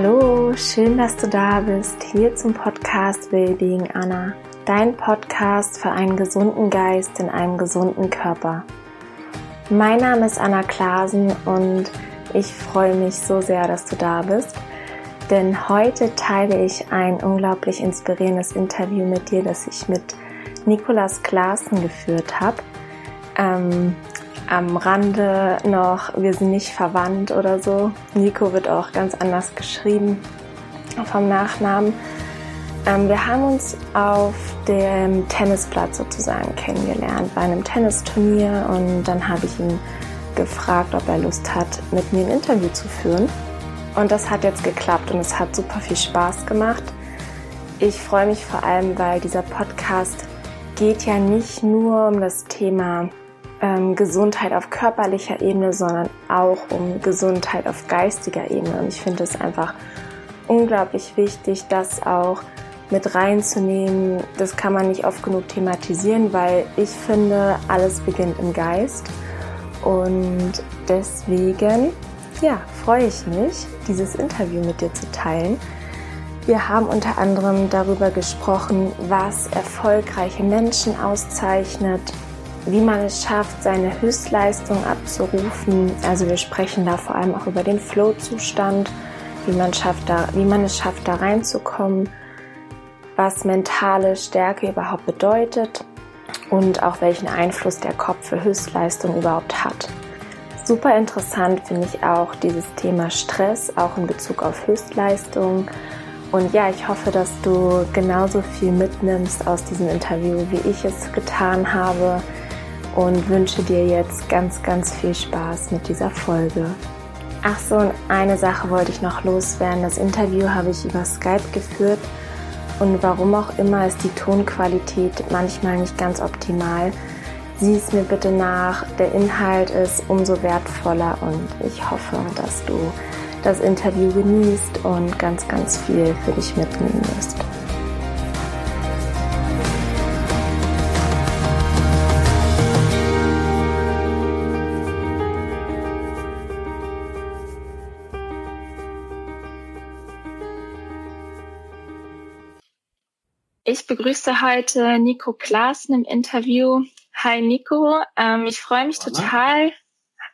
Hallo, schön, dass du da bist, hier zum Podcast Wellbeing Anna, dein Podcast für einen gesunden Geist in einem gesunden Körper. Mein Name ist Anna Klasen und ich freue mich so sehr, dass du da bist, denn heute teile ich ein unglaublich inspirierendes Interview mit dir, das ich mit Nikolas Klaassen geführt habe. Ähm, am Rande noch, wir sind nicht verwandt oder so. Nico wird auch ganz anders geschrieben vom Nachnamen. Ähm, wir haben uns auf dem Tennisplatz sozusagen kennengelernt, bei einem Tennisturnier und dann habe ich ihn gefragt, ob er Lust hat, mit mir ein Interview zu führen. Und das hat jetzt geklappt und es hat super viel Spaß gemacht. Ich freue mich vor allem, weil dieser Podcast geht ja nicht nur um das Thema ähm, Gesundheit auf körperlicher Ebene, sondern auch um Gesundheit auf geistiger Ebene. Und ich finde es einfach unglaublich wichtig, das auch mit reinzunehmen. Das kann man nicht oft genug thematisieren, weil ich finde, alles beginnt im Geist. Und deswegen, ja, freue ich mich, dieses Interview mit dir zu teilen. Wir haben unter anderem darüber gesprochen, was erfolgreiche Menschen auszeichnet, wie man es schafft, seine Höchstleistung abzurufen. Also wir sprechen da vor allem auch über den Flow-Zustand, wie man, wie man es schafft, da reinzukommen, was mentale Stärke überhaupt bedeutet und auch welchen Einfluss der Kopf für Höchstleistung überhaupt hat. Super interessant finde ich auch dieses Thema Stress, auch in Bezug auf Höchstleistung. Und ja, ich hoffe, dass du genauso viel mitnimmst aus diesem Interview, wie ich es getan habe und wünsche dir jetzt ganz, ganz viel Spaß mit dieser Folge. Ach so, und eine Sache wollte ich noch loswerden. Das Interview habe ich über Skype geführt und warum auch immer ist die Tonqualität manchmal nicht ganz optimal. Sieh es mir bitte nach, der Inhalt ist umso wertvoller und ich hoffe, dass du das Interview genießt und ganz, ganz viel für dich mitnehmen wirst. Ich begrüße heute Nico Klaassen im Interview. Hi Nico, ähm, ich freue mich Hallo. total.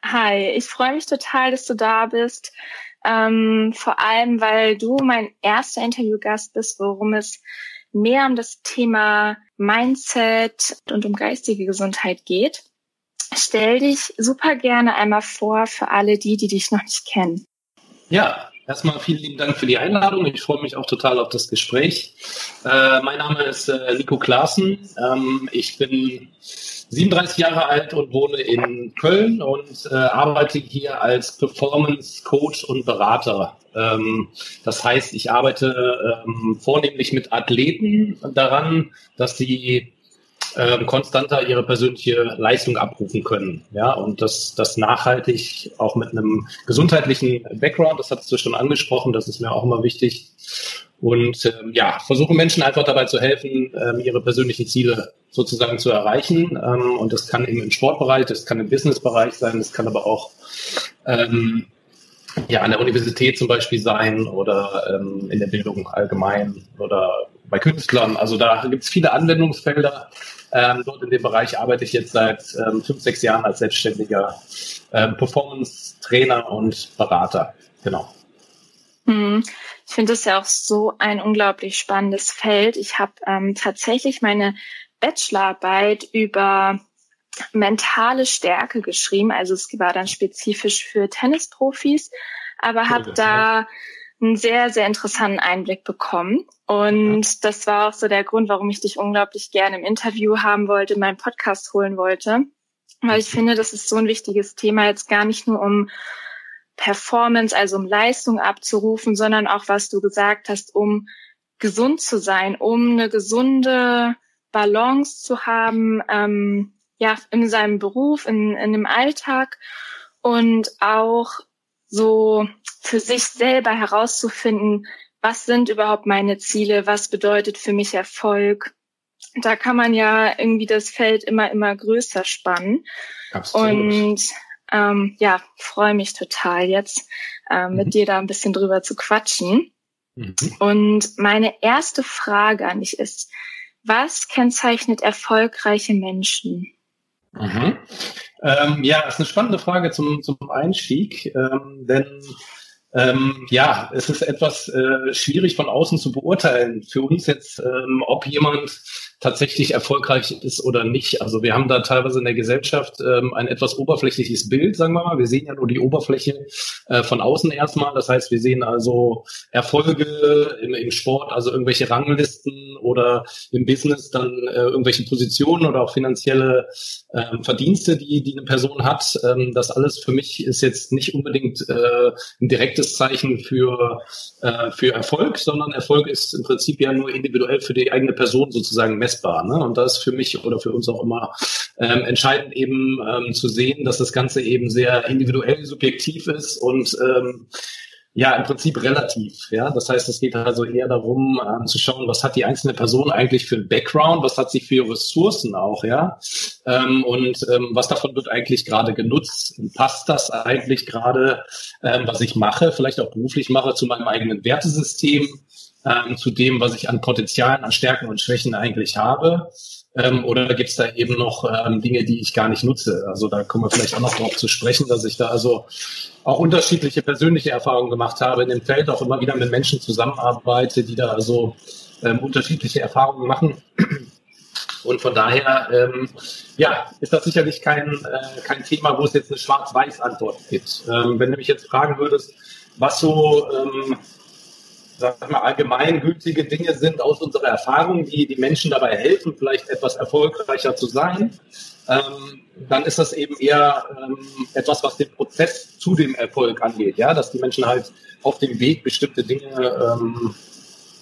Hi, ich freue mich total, dass du da bist. Ähm, vor allem, weil du mein erster Interviewgast bist, worum es mehr um das Thema Mindset und um geistige Gesundheit geht. Stell dich super gerne einmal vor für alle die, die dich noch nicht kennen. Ja, Erstmal vielen lieben Dank für die Einladung. Ich freue mich auch total auf das Gespräch. Äh, mein Name ist äh, Nico Klaassen. Ähm, ich bin 37 Jahre alt und wohne in Köln und äh, arbeite hier als Performance Coach und Berater. Ähm, das heißt, ich arbeite ähm, vornehmlich mit Athleten daran, dass sie ähm, konstanter ihre persönliche Leistung abrufen können. Ja, und das, das nachhaltig auch mit einem gesundheitlichen Background, das hattest du schon angesprochen, das ist mir auch immer wichtig. Und ähm, ja, versuchen Menschen einfach dabei zu helfen, ähm, ihre persönlichen Ziele sozusagen zu erreichen. Ähm, und das kann eben im Sportbereich, das kann im Businessbereich sein, das kann aber auch ähm, ja, an der Universität zum Beispiel sein oder ähm, in der Bildung allgemein oder bei Künstlern. Also da gibt es viele Anwendungsfelder. Ähm, dort in dem Bereich arbeite ich jetzt seit ähm, fünf, sechs Jahren als selbstständiger ähm, Performance-Trainer und Berater. Genau. Hm. Ich finde es ja auch so ein unglaublich spannendes Feld. Ich habe ähm, tatsächlich meine Bachelorarbeit über mentale Stärke geschrieben. Also es war dann spezifisch für Tennisprofis, aber habe da einen sehr, sehr interessanten Einblick bekommen. Und das war auch so der Grund, warum ich dich unglaublich gerne im Interview haben wollte, meinen Podcast holen wollte. Weil ich finde, das ist so ein wichtiges Thema, jetzt gar nicht nur um Performance, also um Leistung abzurufen, sondern auch, was du gesagt hast, um gesund zu sein, um eine gesunde Balance zu haben, ähm, ja, in seinem Beruf, in, in dem Alltag und auch so für sich selber herauszufinden, was sind überhaupt meine Ziele, was bedeutet für mich Erfolg. Da kann man ja irgendwie das Feld immer, immer größer spannen. Absolut. Und ähm, ja, freue mich total jetzt äh, mit mhm. dir da ein bisschen drüber zu quatschen. Mhm. Und meine erste Frage an dich ist, was kennzeichnet erfolgreiche Menschen? Mhm. Ähm, ja, das ist eine spannende Frage zum, zum Einstieg, ähm, denn ähm, ja, es ist etwas äh, schwierig von außen zu beurteilen. Für uns jetzt, ähm, ob jemand tatsächlich erfolgreich ist oder nicht. Also wir haben da teilweise in der Gesellschaft ähm, ein etwas oberflächliches Bild, sagen wir mal. Wir sehen ja nur die Oberfläche äh, von außen erstmal. Das heißt, wir sehen also Erfolge im, im Sport, also irgendwelche Ranglisten oder im Business dann äh, irgendwelche Positionen oder auch finanzielle äh, Verdienste, die, die eine Person hat. Ähm, das alles für mich ist jetzt nicht unbedingt äh, ein direktes Zeichen für, äh, für Erfolg, sondern Erfolg ist im Prinzip ja nur individuell für die eigene Person sozusagen messbar messbar. Ne? Und das ist für mich oder für uns auch immer ähm, entscheidend eben ähm, zu sehen, dass das Ganze eben sehr individuell subjektiv ist und ähm, ja, im Prinzip relativ. Ja, das heißt, es geht also eher darum, ähm, zu schauen, was hat die einzelne Person eigentlich für ein Background, was hat sie für Ressourcen auch, ja, ähm, und ähm, was davon wird eigentlich gerade genutzt? Passt das eigentlich gerade, ähm, was ich mache, vielleicht auch beruflich mache, zu meinem eigenen Wertesystem? ähm, zu dem, was ich an Potenzialen, an Stärken und Schwächen eigentlich habe? Ähm, oder gibt es da eben noch ähm, Dinge, die ich gar nicht nutze? Also da kommen wir vielleicht auch noch drauf zu sprechen, dass ich da also auch unterschiedliche persönliche Erfahrungen gemacht habe in dem Feld, auch immer wieder mit Menschen zusammenarbeite, die da also ähm, unterschiedliche Erfahrungen machen. Und von daher, ähm, ja, ist das sicherlich kein, äh, kein Thema, wo es jetzt eine Schwarz-Weiß-Antwort gibt. Ähm, wenn du mich jetzt fragen würdest, was so ähm, sag mal, allgemeingültige Dinge sind aus unserer Erfahrung, die die Menschen dabei helfen, vielleicht etwas erfolgreicher zu sein, ähm, dann ist das eben eher ähm, etwas, was den Prozess zu dem Erfolg angeht, ja, dass die Menschen halt auf dem Weg bestimmte Dinge ähm,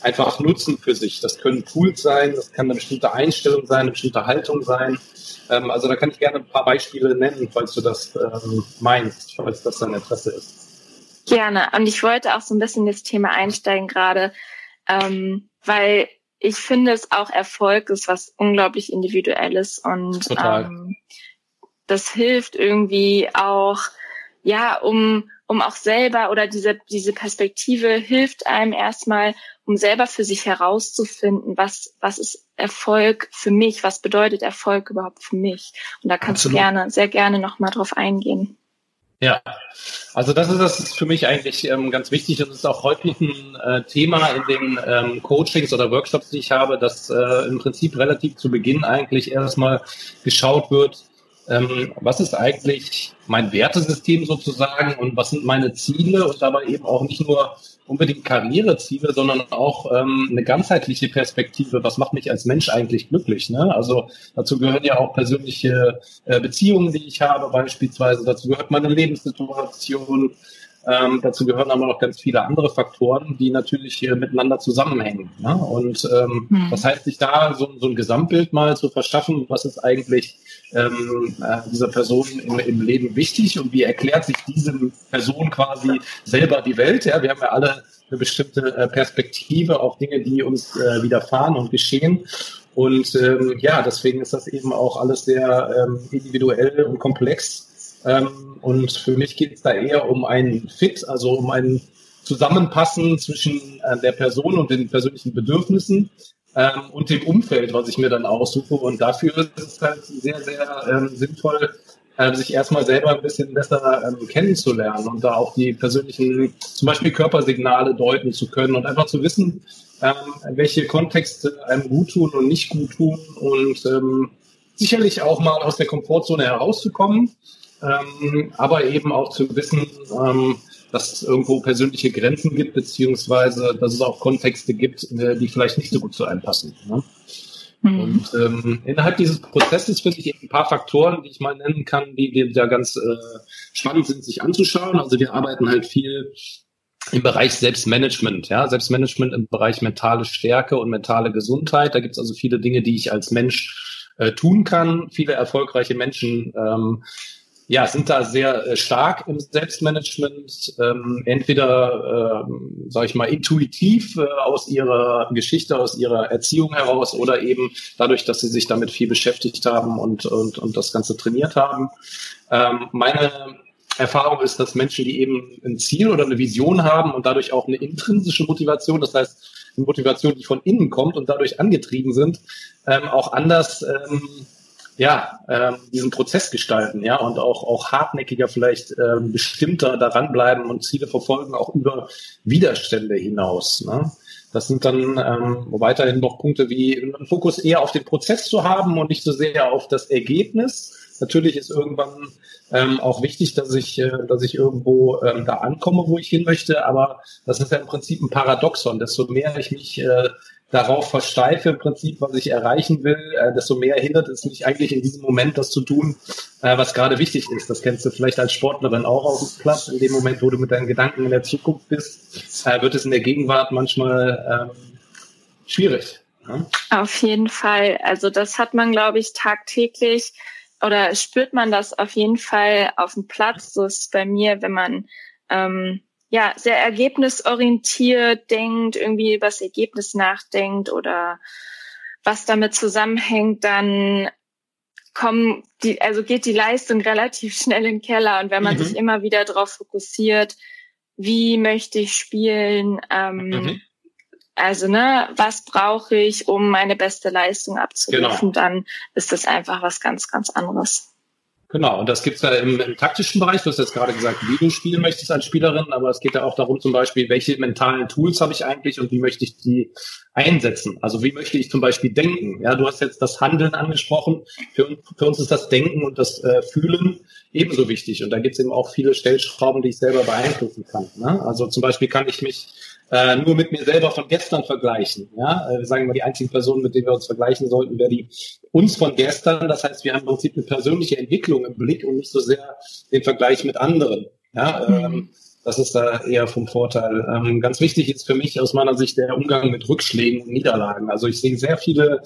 einfach nutzen für sich. Das können Tools sein, das kann eine bestimmte Einstellung sein, eine bestimmte Haltung sein. Ähm, also da kann ich gerne ein paar Beispiele nennen, falls du das ähm, meinst, falls das dein Interesse ist. Gerne. Und ich wollte auch so ein bisschen das Thema einsteigen gerade, ähm, weil ich finde es auch Erfolg ist was unglaublich individuelles und ähm, das hilft irgendwie auch, ja, um um auch selber oder diese diese Perspektive hilft einem erstmal, um selber für sich herauszufinden, was was ist Erfolg für mich, was bedeutet Erfolg überhaupt für mich. Und da kannst Absolut. du gerne sehr gerne noch mal drauf eingehen. Ja, also das ist das für mich eigentlich ähm, ganz wichtig. Das ist auch häufig ein äh, Thema in den ähm, Coachings oder Workshops, die ich habe, dass äh, im Prinzip relativ zu Beginn eigentlich erstmal geschaut wird, ähm, was ist eigentlich mein Wertesystem sozusagen und was sind meine Ziele und dabei eben auch nicht nur unbedingt Karriereziele, sondern auch ähm, eine ganzheitliche Perspektive. Was macht mich als Mensch eigentlich glücklich? Ne? Also dazu gehören ja auch persönliche äh, Beziehungen, die ich habe beispielsweise. Dazu gehört meine Lebenssituation. Ähm, dazu gehören aber noch ganz viele andere Faktoren, die natürlich hier miteinander zusammenhängen. Ne? Und ähm, hm. das heißt, sich da so, so ein Gesamtbild mal zu verschaffen, was ist eigentlich ähm, äh, dieser Person im, im Leben wichtig und wie erklärt sich diese Person quasi selber die Welt. Ja, wir haben ja alle eine bestimmte äh, Perspektive auf Dinge, die uns äh, widerfahren und geschehen. Und ähm, ja, deswegen ist das eben auch alles sehr ähm, individuell und komplex. Ähm, und für mich geht es da eher um einen Fit, also um ein Zusammenpassen zwischen äh, der Person und den persönlichen Bedürfnissen ähm, und dem Umfeld, was ich mir dann aussuche. Und dafür ist es halt sehr, sehr ähm, sinnvoll, äh, sich erstmal selber ein bisschen besser ähm, kennenzulernen und da auch die persönlichen, zum Beispiel Körpersignale deuten zu können und einfach zu wissen, ähm, welche Kontexte einem gut tun und nicht gut tun und ähm, sicherlich auch mal aus der Komfortzone herauszukommen, ähm, aber eben auch zu wissen, ähm, dass es irgendwo persönliche Grenzen gibt, beziehungsweise dass es auch Kontexte gibt, die vielleicht nicht so gut zu einem passen. Ne? Mhm. Und ähm, innerhalb dieses Prozesses finde ich eben ein paar Faktoren, die ich mal nennen kann, die, die da ganz äh, spannend sind, sich anzuschauen. Also wir arbeiten halt viel im Bereich Selbstmanagement, ja, Selbstmanagement im Bereich mentale Stärke und mentale Gesundheit. Da gibt es also viele Dinge, die ich als Mensch äh, tun kann. Viele erfolgreiche Menschen ähm, ja, sind da sehr äh, stark im Selbstmanagement, ähm, entweder, ähm, sage ich mal, intuitiv äh, aus ihrer Geschichte, aus ihrer Erziehung heraus oder eben dadurch, dass sie sich damit viel beschäftigt haben und, und, und das Ganze trainiert haben. Ähm, meine Erfahrung ist, dass Menschen, die eben ein Ziel oder eine Vision haben und dadurch auch eine intrinsische Motivation, das heißt eine Motivation, die von innen kommt und dadurch angetrieben sind, ähm, auch anders ähm, ja, ähm, diesen Prozess gestalten, ja, und auch, auch hartnäckiger vielleicht ähm, bestimmter daran bleiben und Ziele verfolgen, auch über Widerstände hinaus. Ne? Das sind dann ähm, weiterhin noch Punkte wie einen Fokus eher auf den Prozess zu haben und nicht so sehr auf das Ergebnis. Natürlich ist irgendwann ähm, auch wichtig, dass ich, äh, dass ich irgendwo ähm, da ankomme, wo ich hin möchte. Aber das ist ja im Prinzip ein Paradoxon. Desto mehr ich mich äh, darauf versteife im Prinzip, was ich erreichen will, äh, desto mehr hindert es mich eigentlich in diesem Moment, das zu tun, äh, was gerade wichtig ist. Das kennst du vielleicht als Sportlerin auch auf dem Platz. In dem Moment, wo du mit deinen Gedanken in der Zukunft bist, äh, wird es in der Gegenwart manchmal ähm, schwierig. Ja? Auf jeden Fall. Also das hat man, glaube ich, tagtäglich oder spürt man das auf jeden Fall auf dem Platz. So ist es bei mir, wenn man ähm, ja, sehr ergebnisorientiert denkt, irgendwie über das Ergebnis nachdenkt oder was damit zusammenhängt, dann kommen die, also geht die Leistung relativ schnell in den Keller. Und wenn man mhm. sich immer wieder darauf fokussiert, wie möchte ich spielen, ähm, mhm. also ne, was brauche ich, um meine beste Leistung abzurufen, genau. dann ist das einfach was ganz, ganz anderes. Genau, und das gibt's ja im, im, taktischen Bereich. Du hast jetzt gerade gesagt, wie du spielen möchtest als Spielerin, aber es geht ja auch darum, zum Beispiel, welche mentalen Tools habe ich eigentlich und wie möchte ich die einsetzen? Also wie möchte ich zum Beispiel denken? Ja, du hast jetzt das Handeln angesprochen. Für, für uns ist das Denken und das äh, Fühlen ebenso wichtig. Und da gibt's eben auch viele Stellschrauben, die ich selber beeinflussen kann. Ne? Also zum Beispiel kann ich mich äh, nur mit mir selber von gestern vergleichen. Ja, äh, wir sagen mal, die einzigen Personen, mit denen wir uns vergleichen sollten, wäre die uns von gestern. Das heißt, wir haben im Prinzip eine persönliche Entwicklung im Blick und nicht so sehr den Vergleich mit anderen. Ja, ähm, mhm. Das ist da eher vom Vorteil. Ähm, ganz wichtig ist für mich aus meiner Sicht der Umgang mit Rückschlägen und Niederlagen. Also ich sehe sehr viele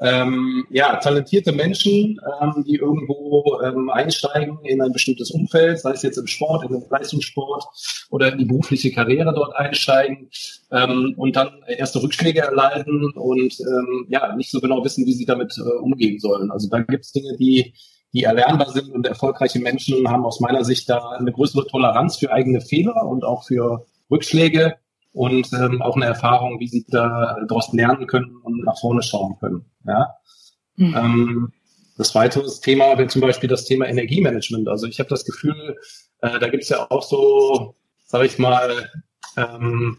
ähm, ja, talentierte Menschen, ähm, die irgendwo ähm, einsteigen in ein bestimmtes Umfeld, sei es jetzt im Sport, in den Leistungssport oder in die berufliche Karriere dort einsteigen ähm, und dann erste Rückschläge erleiden und ähm, ja nicht so genau wissen, wie sie damit äh, umgehen sollen. Also da gibt es Dinge, die die erlernbar sind und erfolgreiche Menschen haben aus meiner Sicht da eine größere Toleranz für eigene Fehler und auch für Rückschläge und ähm, auch eine Erfahrung, wie sie da daraus lernen können und nach vorne schauen können. Ja. Mhm. Ähm, das weitere Thema wäre zum Beispiel das Thema Energiemanagement. Also ich habe das Gefühl, äh, da gibt es ja auch so, sage ich mal, ähm,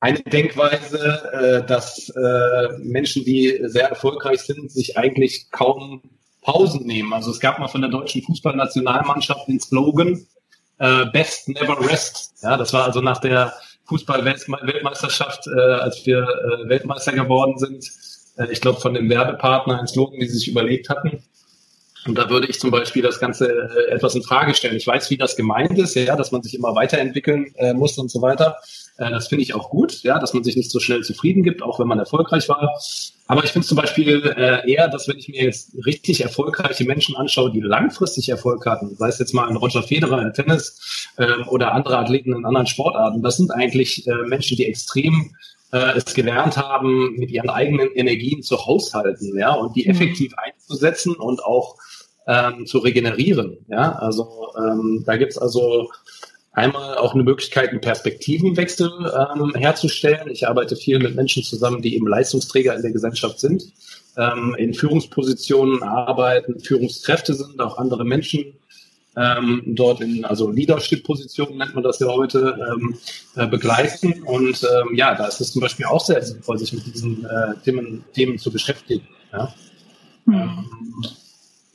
eine Denkweise, äh, dass äh, Menschen, die sehr erfolgreich sind, sich eigentlich kaum Pausen nehmen. Also es gab mal von der deutschen Fußballnationalmannschaft den Slogan äh, Best Never Rest. Ja, das war also nach der Fußball-Weltmeisterschaft, äh, als wir äh, Weltmeister geworden sind. Äh, ich glaube, von dem Werbepartner ein Slogan, die sie sich überlegt hatten. Und da würde ich zum Beispiel das Ganze äh, etwas in Frage stellen. Ich weiß, wie das gemeint ist, ja, dass man sich immer weiterentwickeln äh, muss und so weiter. Äh, das finde ich auch gut, ja, dass man sich nicht so schnell zufrieden gibt, auch wenn man erfolgreich war. Aber ich finde zum Beispiel äh, eher, dass wenn ich mir jetzt richtig erfolgreiche Menschen anschaue, die langfristig Erfolg hatten, sei es jetzt mal ein Roger Federer im Tennis äh, oder andere Athleten in anderen Sportarten, das sind eigentlich äh, Menschen, die extrem äh, es gelernt haben, mit ihren eigenen Energien zu haushalten, ja, und die mhm. effektiv einzusetzen und auch ähm, zu regenerieren. Ja, also ähm, da gibt's also Einmal auch eine Möglichkeit, einen Perspektivenwechsel ähm, herzustellen. Ich arbeite viel mit Menschen zusammen, die eben Leistungsträger in der Gesellschaft sind, ähm, in Führungspositionen arbeiten, Führungskräfte sind, auch andere Menschen ähm, dort in, also Leadership-Positionen nennt man das ja heute, ähm, äh, begleiten. Und ähm, ja, da ist es zum Beispiel auch sehr sinnvoll, sich mit diesen äh, Themen, Themen zu beschäftigen. Ja. Mhm. Ähm,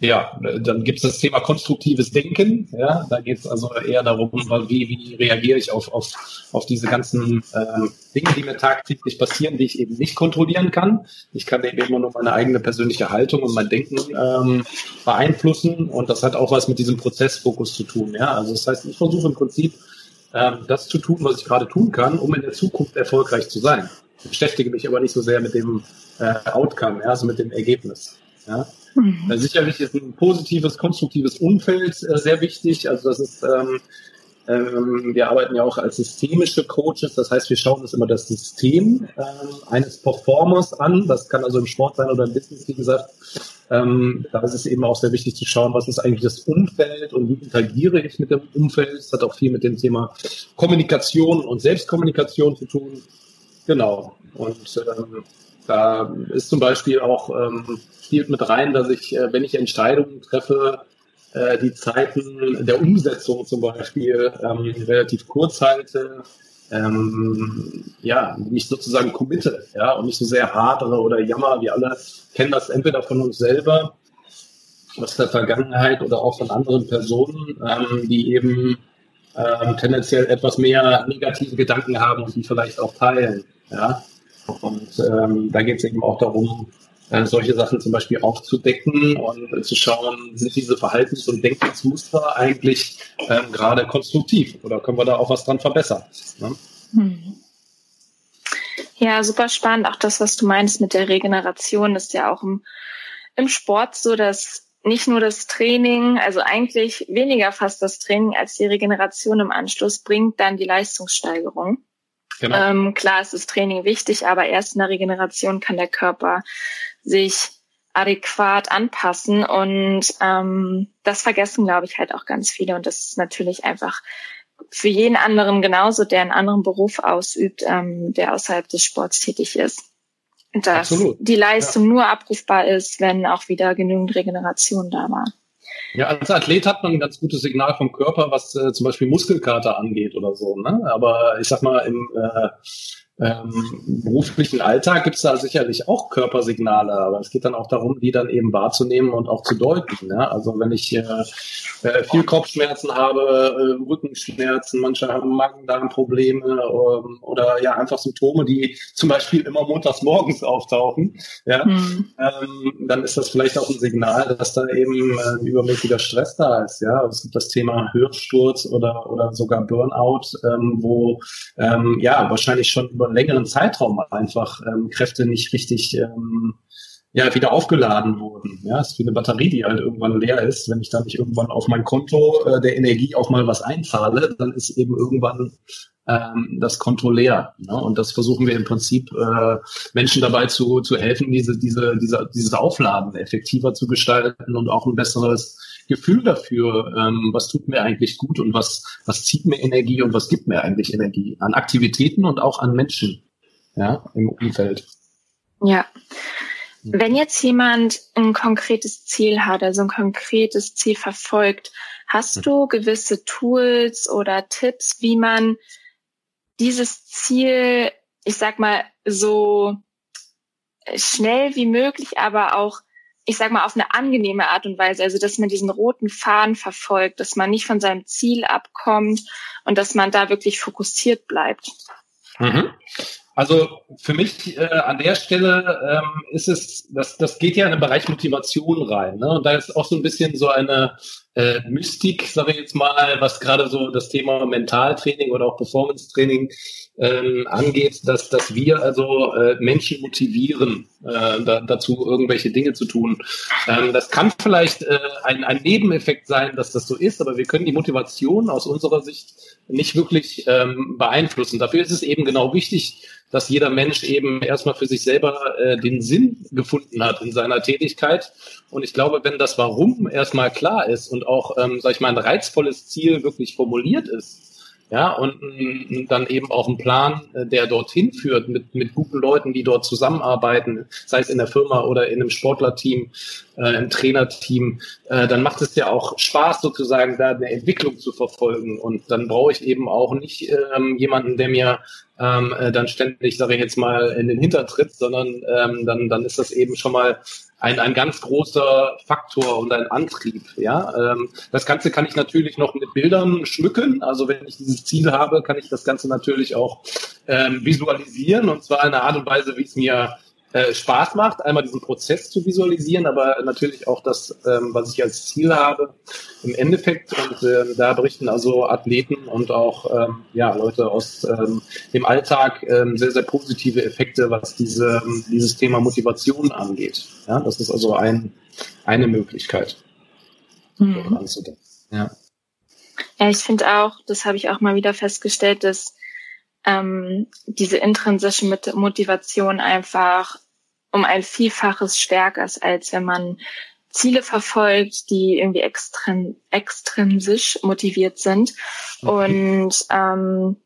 ja, dann gibt es das Thema konstruktives Denken. Ja, da geht es also eher darum, wie, wie reagiere ich auf, auf, auf diese ganzen äh, Dinge, die mir tagtäglich passieren, die ich eben nicht kontrollieren kann. Ich kann eben immer nur meine eigene persönliche Haltung und mein Denken ähm, beeinflussen. Und das hat auch was mit diesem Prozessfokus zu tun. Ja, also das heißt, ich versuche im Prinzip ähm, das zu tun, was ich gerade tun kann, um in der Zukunft erfolgreich zu sein. Ich beschäftige mich aber nicht so sehr mit dem äh, Outcome, ja, also mit dem Ergebnis. Ja. Mhm. Sicherlich ist ein positives, konstruktives Umfeld äh, sehr wichtig. Also das ist ähm, Ähm, wir arbeiten ja auch als systemische Coaches, das heißt, wir schauen uns immer das System ähm, eines Performers an. Das kann also im Sport sein oder im Business, wie gesagt. Ähm, da ist es eben auch sehr wichtig zu schauen, was ist eigentlich das Umfeld und wie interagiere ich mit dem Umfeld. Das hat auch viel mit dem Thema Kommunikation und Selbstkommunikation zu tun. Genau. Und ähm, da ist zum Beispiel auch ähm, spielt mit rein, dass ich, äh, wenn ich Entscheidungen treffe, äh, die Zeiten der Umsetzung zum Beispiel ähm, relativ kurz halte, ähm, ja, mich sozusagen committe, ja, und nicht so sehr hadere oder jammer. Wir alle kennen das entweder von uns selber, aus der Vergangenheit oder auch von anderen Personen, ähm, die eben ähm, tendenziell etwas mehr negative Gedanken haben und die vielleicht auch teilen, ja. Und ähm, da geht es eben auch darum, äh, solche Sachen zum Beispiel aufzudecken und äh, zu schauen, sind diese Verhaltens- und Denkensmuster eigentlich ähm, gerade konstruktiv oder können wir da auch was dran verbessern? Ne? Hm. Ja, super spannend. Auch das, was du meinst mit der Regeneration, ist ja auch im, im Sport so, dass nicht nur das Training, also eigentlich weniger fast das Training als die Regeneration im Anschluss bringt dann die Leistungssteigerung. Genau. Ähm, klar ist das Training wichtig, aber erst in der Regeneration kann der Körper sich adäquat anpassen und ähm, das vergessen, glaube ich, halt auch ganz viele und das ist natürlich einfach für jeden anderen genauso, der einen anderen Beruf ausübt, ähm, der außerhalb des Sports tätig ist. Dass Absolut. die Leistung ja. nur abrufbar ist, wenn auch wieder genügend Regeneration da war. Ja, als Athlet hat man ein ganz gutes Signal vom Körper, was äh, zum Beispiel Muskelkater angeht oder so. Ne? Aber ich sag mal, im äh, ähm, beruflichen Alltag gibt es da sicherlich auch Körpersignale, aber es geht dann auch darum, die dann eben wahrzunehmen und auch zu deuten. Ja? Also wenn ich äh, äh, viel Kopfschmerzen habe, äh, Rückenschmerzen, manche haben Magen-Darm-Probleme ähm, oder ja einfach Symptome, die zum Beispiel immer montags morgens auftauchen, ja, mhm. ähm, dann ist das vielleicht auch ein Signal, dass da eben äh, übermäßiger Stress da ist. Ja, es gibt das Thema Hörsturz oder oder sogar Burnout, ähm, wo ähm, ja wahrscheinlich schon über einen längeren Zeitraum einfach ähm, Kräfte nicht richtig ähm, ja, wieder aufgeladen wurden. Ja, es ist wie eine Batterie, die halt irgendwann leer ist. Wenn ich dann nicht irgendwann auf mein Konto äh, der Energie auch mal was einzahle, dann ist eben irgendwann ähm, das Konto leer. Ne? Und das versuchen wir im Prinzip äh, Menschen dabei zu, zu helfen, diese, diese, diese, dieses Aufladen effektiver zu gestalten und auch ein besseres Gefühl dafür, ähm, was tut mir eigentlich gut und was, was zieht mir Energie und was gibt mir eigentlich Energie an Aktivitäten und auch an Menschen ja, im Umfeld. Ja. Wenn jetzt jemand ein konkretes Ziel hat, also ein konkretes Ziel verfolgt, hast du gewisse Tools oder Tipps, wie man dieses Ziel, ich sag mal, so schnell wie möglich, aber auch ich sag mal, auf eine angenehme Art und Weise. Also, dass man diesen roten Faden verfolgt, dass man nicht von seinem Ziel abkommt und dass man da wirklich fokussiert bleibt. Mhm. Also für mich äh, an der Stelle ähm, ist es, das, das geht ja in den Bereich Motivation rein. Ne? Und da ist auch so ein bisschen so eine äh, Mystik, sage ich jetzt mal, was gerade so das Thema Mentaltraining oder auch Performance-Training ähm, angeht, dass, dass wir also äh, Menschen motivieren, äh, da, dazu irgendwelche Dinge zu tun. Ähm, das kann vielleicht äh, ein, ein Nebeneffekt sein, dass das so ist, aber wir können die Motivation aus unserer Sicht nicht wirklich ähm, beeinflussen. Dafür ist es eben genau wichtig, dass jeder Mensch eben erstmal für sich selber äh, den Sinn gefunden hat in seiner Tätigkeit. Und ich glaube, wenn das Warum erstmal klar ist und auch, ähm, sag ich mal, ein reizvolles Ziel wirklich formuliert ist, ja, und dann eben auch ein Plan, äh, der dorthin führt, mit, mit guten Leuten, die dort zusammenarbeiten, sei es in der Firma oder in einem Sportlerteam, äh, im Trainerteam, äh, dann macht es ja auch Spaß, sozusagen da eine Entwicklung zu verfolgen. Und dann brauche ich eben auch nicht ähm, jemanden, der mir ähm, äh, dann ständig, sage ich jetzt mal, in den Hintertritt, sondern ähm, dann, dann ist das eben schon mal ein, ein ganz großer Faktor und ein Antrieb. Ja, ähm, das Ganze kann ich natürlich noch mit Bildern schmücken. Also wenn ich dieses Ziel habe, kann ich das Ganze natürlich auch ähm, visualisieren und zwar in einer Art und Weise, wie es mir äh, Spaß macht, einmal diesen Prozess zu visualisieren, aber natürlich auch das, ähm, was ich als Ziel habe im Endeffekt. Und ähm, da berichten also Athleten und auch ähm, ja, Leute aus ähm, dem Alltag ähm, sehr, sehr positive Effekte, was diese, dieses Thema Motivation angeht. Ja, das ist also ein, eine Möglichkeit, mhm. Ja. Ja, ich finde auch, das habe ich auch mal wieder festgestellt, dass ähm, diese intrinsische Motivation einfach um ein Vielfaches stärker ist, als wenn man Ziele verfolgt, die irgendwie extrin extrinsisch motiviert sind. Okay. Und ähm,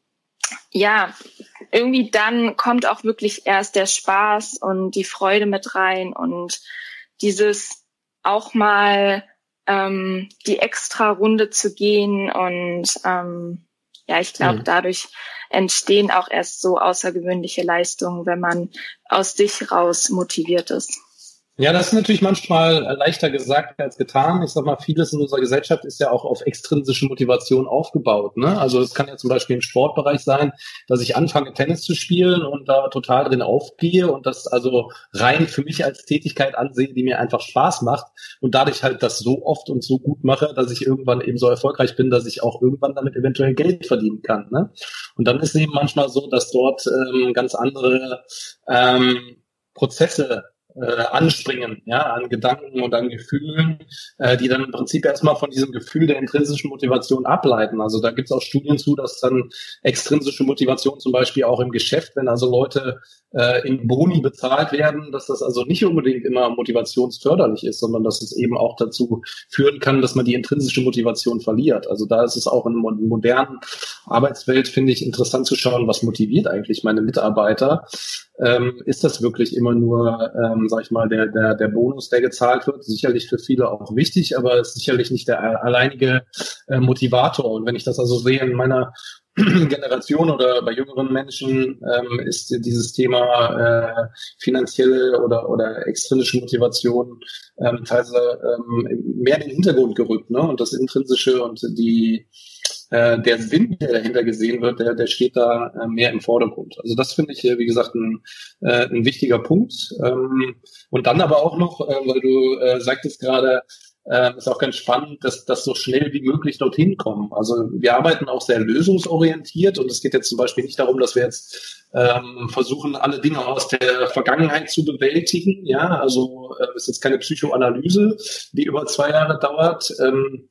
ja, irgendwie dann kommt auch wirklich erst der Spaß und die Freude mit rein und dieses auch mal ähm, die extra Runde zu gehen und ähm, ja, ich glaube, mhm. dadurch entstehen auch erst so außergewöhnliche Leistungen, wenn man aus sich raus motiviert ist. Ja, das ist natürlich manchmal leichter gesagt als getan. Ich sag mal, vieles in unserer Gesellschaft ist ja auch auf extrinsische Motivation aufgebaut. Ne? Also es kann ja zum Beispiel im Sportbereich sein, dass ich anfange, Tennis zu spielen und da total drin aufgehe und das also rein für mich als Tätigkeit ansehe, die mir einfach Spaß macht und dadurch halt das so oft und so gut mache, dass ich irgendwann eben so erfolgreich bin, dass ich auch irgendwann damit eventuell Geld verdienen kann. Ne? Und dann ist es eben manchmal so, dass dort ähm, ganz andere ähm, Prozesse äh, anspringen, ja, an Gedanken und an Gefühlen, äh, die dann im Prinzip erstmal von diesem Gefühl der intrinsischen Motivation ableiten. Also da gibt es auch Studien zu, dass dann extrinsische Motivation zum Beispiel auch im Geschäft, wenn also Leute äh, in Boni bezahlt werden, dass das also nicht unbedingt immer motivationsförderlich ist, sondern dass es eben auch dazu führen kann, dass man die intrinsische Motivation verliert. Also da ist es auch in der modernen Arbeitswelt, finde ich, interessant zu schauen, was motiviert eigentlich meine Mitarbeiter. Ähm, ist das wirklich immer nur, ähm, sag ich mal, der, der, der Bonus, der gezahlt wird? Sicherlich für viele auch wichtig, aber ist sicherlich nicht der alleinige äh, Motivator. Und wenn ich das also sehe in meiner Generation oder bei jüngeren Menschen ähm, ist dieses Thema äh, finanzielle oder, oder extrinsische Motivation ähm, teilweise ähm, mehr in den Hintergrund gerückt. Ne? Und das Intrinsische und die äh, der Sinn, der dahinter gesehen wird, der, der steht da äh, mehr im Vordergrund. Also das finde ich, äh, wie gesagt, ein, äh, ein wichtiger Punkt. Ähm, und dann aber auch noch, äh, weil du äh, sagtest gerade, äh, ist auch ganz spannend, dass das so schnell wie möglich dorthin kommen. Also wir arbeiten auch sehr lösungsorientiert und es geht jetzt zum Beispiel nicht darum, dass wir jetzt ähm, versuchen, alle Dinge aus der Vergangenheit zu bewältigen. Ja, also äh, ist jetzt keine Psychoanalyse, die über zwei Jahre dauert. Ähm,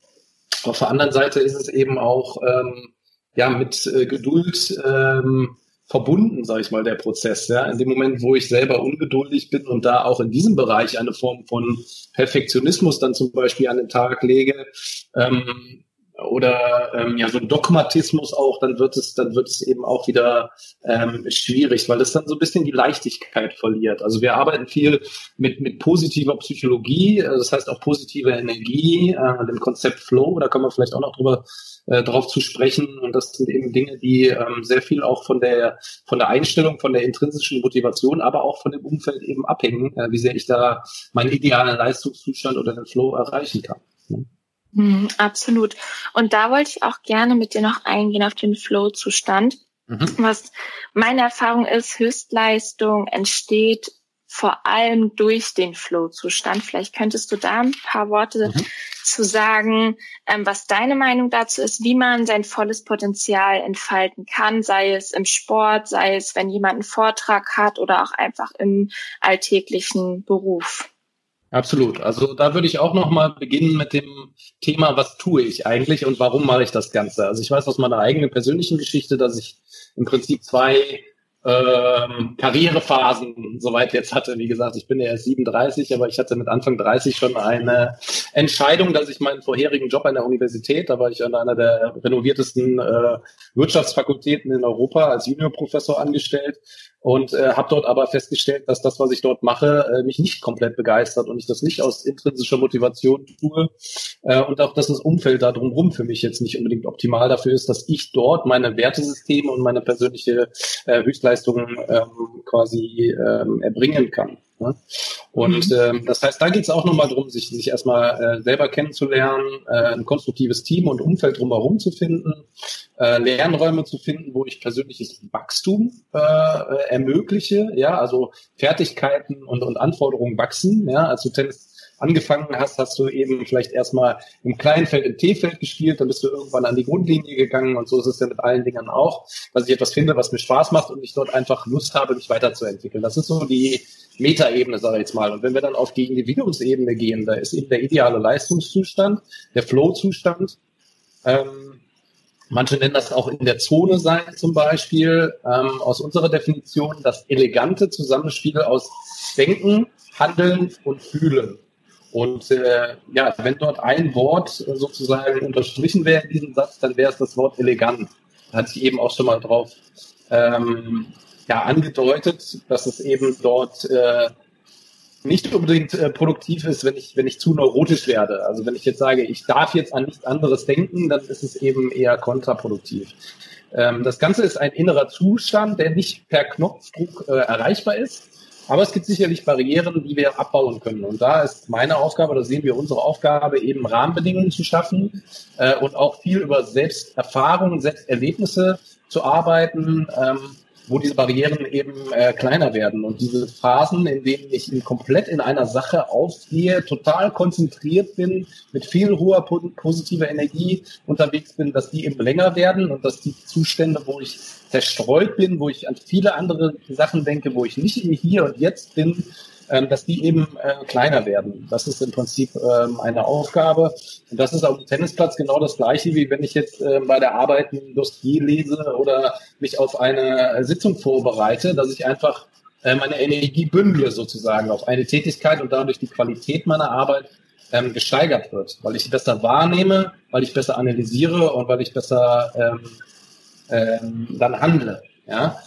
auf der anderen Seite ist es eben auch ähm, ja mit äh, Geduld ähm, verbunden, sage ich mal, der Prozess. Ja, in dem Moment, wo ich selber ungeduldig bin und da auch in diesem Bereich eine Form von Perfektionismus dann zum Beispiel an den Tag lege, ähm, oder ähm, ja so ein Dogmatismus auch, dann wird es, dann wird es eben auch wieder ähm, schwierig, weil es dann so ein bisschen die Leichtigkeit verliert. Also wir arbeiten viel mit mit positiver Psychologie, äh, das heißt auch positive Energie, äh, dem Konzept Flow. Da können wir vielleicht auch noch drüber äh, drauf zu sprechen. Und das sind eben Dinge, die ähm, sehr viel auch von der von der Einstellung, von der intrinsischen Motivation, aber auch von dem Umfeld eben abhängen, äh, wie sehr ich da meinen idealen Leistungszustand oder den Flow erreichen kann. Ne? Mhm, absolut. Und da wollte ich auch gerne mit dir noch eingehen auf den Flow-Zustand. Mhm. Was meine Erfahrung ist, Höchstleistung entsteht vor allem durch den Flow-Zustand. Vielleicht könntest du da ein paar Worte mhm. zu sagen, ähm, was deine Meinung dazu ist, wie man sein volles Potenzial entfalten kann, sei es im Sport, sei es, wenn jemand einen Vortrag hat oder auch einfach im alltäglichen Beruf. Absolut. Also da würde ich auch noch mal beginnen mit dem Thema, was tue ich eigentlich und warum mache ich das Ganze? Also ich weiß aus meiner eigenen persönlichen Geschichte, dass ich im Prinzip zwei ähm, Karrierephasen soweit jetzt hatte. Wie gesagt, ich bin ja erst 37, aber ich hatte mit Anfang 30 schon eine Entscheidung, dass ich meinen vorherigen Job an der Universität, da war ich an einer der renoviertesten äh, Wirtschaftsfakultäten in Europa als Juniorprofessor angestellt und äh, habe dort aber festgestellt, dass das, was ich dort mache, äh, mich nicht komplett begeistert und ich das nicht aus intrinsischer Motivation tue äh, und auch, dass das Umfeld da drumherum für mich jetzt nicht unbedingt optimal dafür ist, dass ich dort meine Wertesysteme und meine persönliche äh, Höchstleistung ähm, quasi ähm, erbringen kann. Ne? Und mhm. ähm, das heißt, da geht es auch nochmal darum, sich, sich erstmal äh, selber kennenzulernen, äh, ein konstruktives Team und Umfeld drumherum zu finden, äh, Lernräume zu finden, wo ich persönliches Wachstum äh, ermögliche, ja, also Fertigkeiten und, und Anforderungen wachsen, ja, also Tennis angefangen hast, hast du eben vielleicht erstmal im kleinen Feld, im T-Feld gespielt, dann bist du irgendwann an die Grundlinie gegangen und so ist es ja mit allen Dingen auch, dass ich etwas finde, was mir Spaß macht und ich dort einfach Lust habe, mich weiterzuentwickeln. Das ist so die Metaebene, sage ich jetzt mal. Und wenn wir dann auf die Individuumsebene gehen, da ist eben der ideale Leistungszustand, der Flow-Zustand, ähm, Manche nennen das auch in der Zone sein zum Beispiel. Ähm, aus unserer Definition das elegante Zusammenspiel aus Denken, Handeln und Fühlen. Und äh, ja, wenn dort ein Wort sozusagen unterstrichen wäre in diesem Satz, dann wäre es das Wort elegant. Da hatte ich eben auch schon mal drauf ähm, ja, angedeutet, dass es eben dort äh, nicht unbedingt äh, produktiv ist, wenn ich, wenn ich zu neurotisch werde. Also wenn ich jetzt sage, ich darf jetzt an nichts anderes denken, dann ist es eben eher kontraproduktiv. Ähm, das Ganze ist ein innerer Zustand, der nicht per Knopfdruck äh, erreichbar ist. Aber es gibt sicherlich Barrieren, die wir abbauen können. Und da ist meine Aufgabe, da sehen wir unsere Aufgabe, eben Rahmenbedingungen zu schaffen äh, und auch viel über Selbsterfahrung, Selbsterlebnisse zu arbeiten, ähm, wo diese Barrieren eben äh, kleiner werden. Und diese Phasen, in denen ich komplett in einer Sache aufgehe, total konzentriert bin, mit viel hoher positiver Energie unterwegs bin, dass die eben länger werden und dass die Zustände, wo ich zerstreut bin, wo ich an viele andere Sachen denke, wo ich nicht im Hier und Jetzt bin, dass die eben äh, kleiner werden. Das ist im Prinzip ähm, eine Aufgabe. Und das ist auf dem Tennisplatz genau das Gleiche, wie wenn ich jetzt äh, bei der Arbeit ein Dossier lese oder mich auf eine Sitzung vorbereite, dass ich einfach äh, meine Energie bündle sozusagen auf eine Tätigkeit und dadurch die Qualität meiner Arbeit ähm, gesteigert wird, weil ich besser wahrnehme, weil ich besser analysiere und weil ich besser ähm, ähm, dann handle. Ja,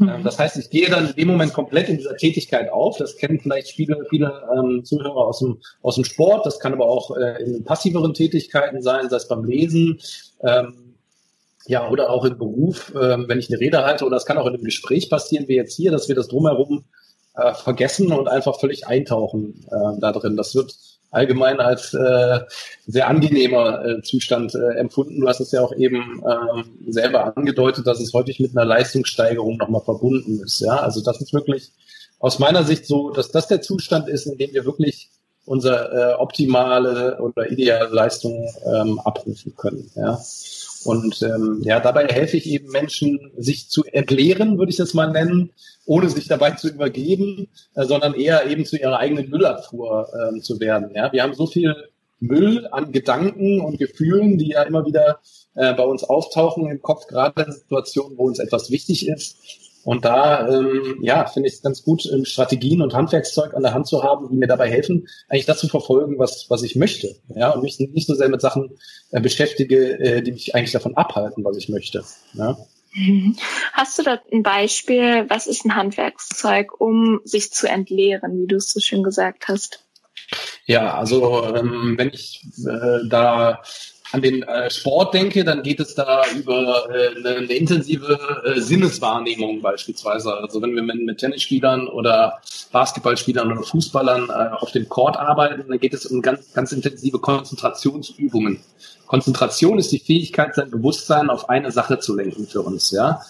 ähm, das heißt, ich gehe dann in dem Moment komplett in dieser Tätigkeit auf. Das kennen vielleicht viele, viele ähm, Zuhörer aus dem, aus dem Sport. Das kann aber auch äh, in passiveren Tätigkeiten sein, sei es beim Lesen, ähm, ja, oder auch im Beruf, ähm, wenn ich eine Rede halte. Oder das kann auch in einem Gespräch passieren, wie jetzt hier, dass wir das drumherum äh, vergessen und einfach völlig eintauchen äh, da drin. Das wird allgemein als äh, sehr angenehmer äh, Zustand äh, empfunden. Du hast es ja auch eben äh, selber angedeutet, dass es häufig mit einer Leistungssteigerung nochmal verbunden ist. Ja, also das ist wirklich aus meiner Sicht so, dass das der Zustand ist, in dem wir wirklich unsere äh, optimale oder ideale Leistung ähm, abrufen können. Ja. Und ähm, ja, dabei helfe ich eben Menschen, sich zu entleeren, würde ich das mal nennen, ohne sich dabei zu übergeben, äh, sondern eher eben zu ihrer eigenen Müllabfuhr äh, zu werden. Ja, wir haben so viel Müll an Gedanken und Gefühlen, die ja immer wieder äh, bei uns auftauchen im Kopf, gerade in Situationen, wo uns etwas wichtig ist. Und da, ähm, ja, finde ich es ganz gut, ähm, Strategien und Handwerkszeug an der Hand zu haben, die mir dabei helfen, eigentlich das zu verfolgen, was, was ich möchte. Ja, und mich nicht so sehr mit Sachen äh, beschäftige, äh, die mich eigentlich davon abhalten, was ich möchte. Ja. Hast du da ein Beispiel, was ist ein Handwerkszeug, um sich zu entleeren, wie du es so schön gesagt hast? Ja, also ähm, wenn ich äh, da an den äh, Sport denke, dann geht es da über äh, eine, eine intensive äh, Sinneswahrnehmung beispielsweise. Also wenn wir mit, mit Tennisspielern oder Basketballspielern oder Fußballern äh, auf dem Court arbeiten, dann geht es um ganz, ganz intensive Konzentrationsübungen. Konzentration ist die Fähigkeit, sein Bewusstsein auf eine Sache zu lenken für uns, ja.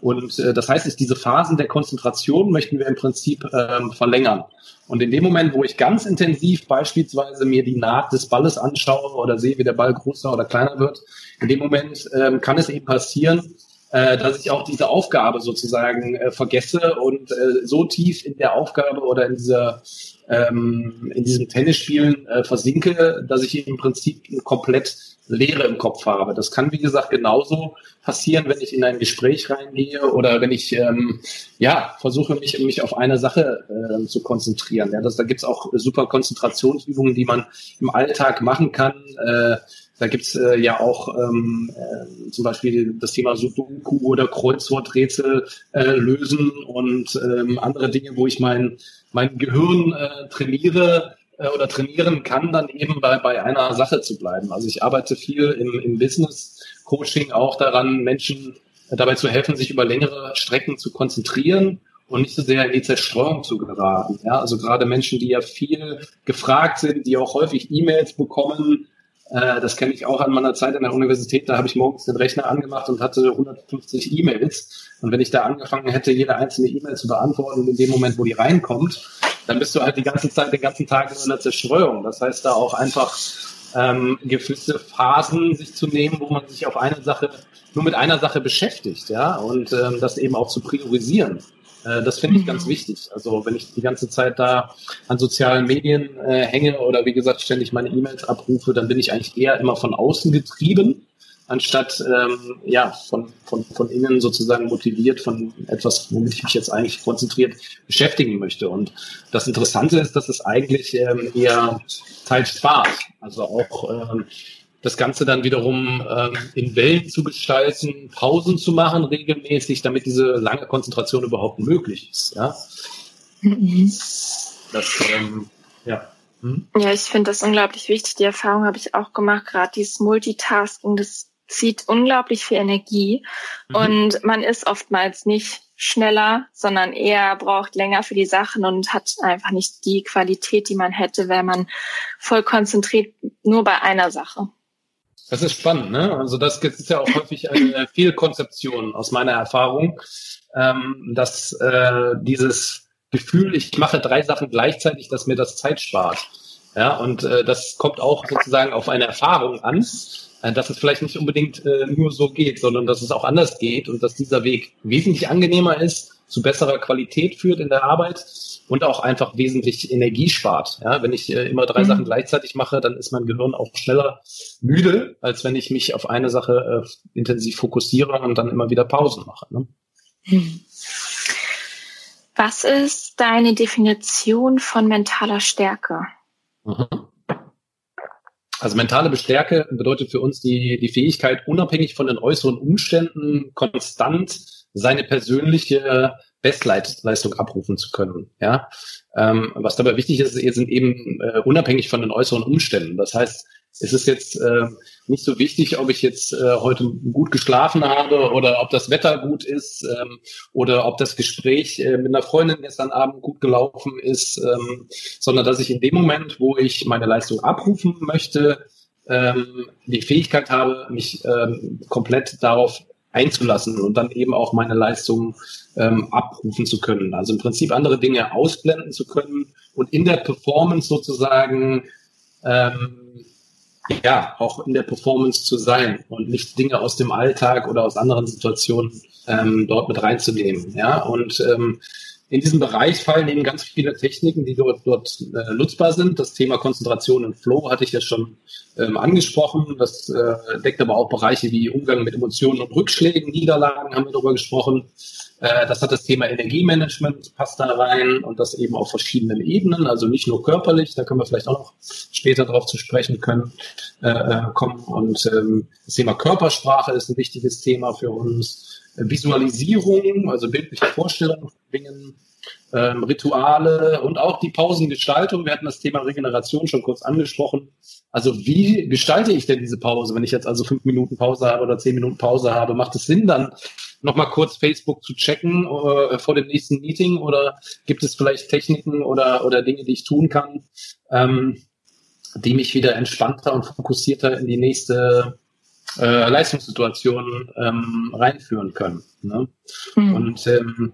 Und äh, das heißt, ist diese Phasen der Konzentration möchten wir im Prinzip ähm, verlängern. Und in dem Moment, wo ich ganz intensiv beispielsweise mir die Naht des Balles anschaue oder sehe, wie der Ball größer oder kleiner wird, in dem Moment ähm, kann es eben passieren, äh, dass ich auch diese Aufgabe sozusagen äh, vergesse und äh, so tief in der Aufgabe oder in dieser ähm, in diesem Tennisspielen äh, versinke, dass ich im Prinzip komplett Leere im Kopf habe. Das kann, wie gesagt, genauso passieren, wenn ich in ein Gespräch reingehe oder wenn ich ähm, ja versuche, mich, mich auf eine Sache äh, zu konzentrieren. Ja, das, da gibt's auch super Konzentrationsübungen, die man im Alltag machen kann. Äh, da gibt's äh, ja auch ähm, äh, zum Beispiel das Thema Sudoku oder Kreuzworträtsel äh, lösen und ähm, andere Dinge, wo ich mein, mein Gehirn äh, trainiere, äh, oder trainieren kann, dann eben bei, bei einer Sache zu bleiben. Also ich arbeite viel im, im Business-Coaching auch daran, Menschen dabei zu helfen, sich über längere Strecken zu konzentrieren und nicht so sehr in die Zerstreuung zu geraten. Ja, also gerade Menschen, die ja viel gefragt sind, die auch häufig E-Mails bekommen, äh, das kenne ich auch an meiner Zeit an der Universität. Da habe ich morgens den Rechner angemacht und hatte 150 E-Mails. Und wenn ich da angefangen hätte, jede einzelne E-Mail zu beantworten, in dem Moment, wo die reinkommt, dann bist du halt die ganze Zeit, den ganzen Tag in einer Zerstreuung. Das heißt, da auch einfach ähm, gewisse Phasen sich zu nehmen, wo man sich auf eine Sache, nur mit einer Sache beschäftigt, ja, und ähm, das eben auch zu priorisieren. Äh, das finde ich ganz mhm. wichtig. Also wenn ich die ganze Zeit da an sozialen Medien äh, hänge oder wie gesagt ständig meine E-Mails abrufe, dann bin ich eigentlich eher immer von außen getrieben anstatt ähm, ja von, von, von innen sozusagen motiviert von etwas, womit ich mich jetzt eigentlich konzentriert beschäftigen möchte. Und das Interessante ist, dass es eigentlich ähm, eher Zeit spart. Also auch ähm, das Ganze dann wiederum ähm, in Wellen zu gestalten, Pausen zu machen regelmäßig, damit diese lange Konzentration überhaupt möglich ist. Ja, das, ähm, ja. Hm? Ja, ich finde das unglaublich wichtig. Die Erfahrung habe ich auch gemacht, gerade dieses Multitasking, das zieht unglaublich viel Energie mhm. und man ist oftmals nicht schneller, sondern eher braucht länger für die Sachen und hat einfach nicht die Qualität, die man hätte, wenn man voll konzentriert nur bei einer Sache. Das ist spannend, ne? Also das ist ja auch häufig eine Fehlkonzeption aus meiner Erfahrung, ähm, dass äh, dieses Gefühl, ich mache drei Sachen gleichzeitig, dass mir das Zeit spart. Ja, und äh, das kommt auch sozusagen auf eine Erfahrung an, dass es vielleicht nicht unbedingt äh, nur so geht, sondern dass es auch anders geht und dass dieser Weg wesentlich angenehmer ist, zu besserer Qualität führt in der Arbeit und auch einfach wesentlich Energie spart. Ja, wenn ich äh, immer drei mhm. Sachen gleichzeitig mache, dann ist mein Gehirn auch schneller müde, als wenn ich mich auf eine Sache äh, intensiv fokussiere und dann immer wieder Pausen mache. Ne? Mhm. Was ist deine Definition von mentaler Stärke? Mhm. Also mentale Stärke bedeutet für uns die, die Fähigkeit, unabhängig von den äußeren Umständen konstant seine persönliche Bestleistung abrufen zu können. Ja, ähm, was dabei wichtig ist, sind eben äh, unabhängig von den äußeren Umständen. Das heißt, es ist jetzt äh, nicht so wichtig, ob ich jetzt äh, heute gut geschlafen habe oder ob das Wetter gut ist ähm, oder ob das Gespräch äh, mit einer Freundin gestern Abend gut gelaufen ist, ähm, sondern dass ich in dem Moment, wo ich meine Leistung abrufen möchte, ähm, die Fähigkeit habe, mich ähm, komplett darauf einzulassen und dann eben auch meine Leistung ähm, abrufen zu können. Also im Prinzip andere Dinge ausblenden zu können und in der Performance sozusagen ähm, ja, auch in der Performance zu sein und nicht Dinge aus dem Alltag oder aus anderen Situationen ähm, dort mit reinzunehmen. Ja, und ähm, in diesem Bereich fallen eben ganz viele Techniken, die dort, dort äh, nutzbar sind. Das Thema Konzentration und Flow hatte ich ja schon ähm, angesprochen. Das äh, deckt aber auch Bereiche wie Umgang mit Emotionen und Rückschlägen, Niederlagen haben wir darüber gesprochen. Äh, das hat das Thema Energiemanagement, passt da rein und das eben auf verschiedenen Ebenen, also nicht nur körperlich, da können wir vielleicht auch noch später darauf zu sprechen können, äh, äh kommen. Und ähm, das Thema Körpersprache ist ein wichtiges Thema für uns. Visualisierung, also bildliche Vorstellungen von Dingen, ähm, Rituale und auch die Pausengestaltung. Wir hatten das Thema Regeneration schon kurz angesprochen. Also wie gestalte ich denn diese Pause? Wenn ich jetzt also fünf Minuten Pause habe oder zehn Minuten Pause habe, macht es Sinn, dann nochmal kurz Facebook zu checken äh, vor dem nächsten Meeting oder gibt es vielleicht Techniken oder, oder Dinge, die ich tun kann, ähm, die mich wieder entspannter und fokussierter in die nächste äh, Leistungssituation ähm, reinführen können. Ne? Mhm. Und ähm,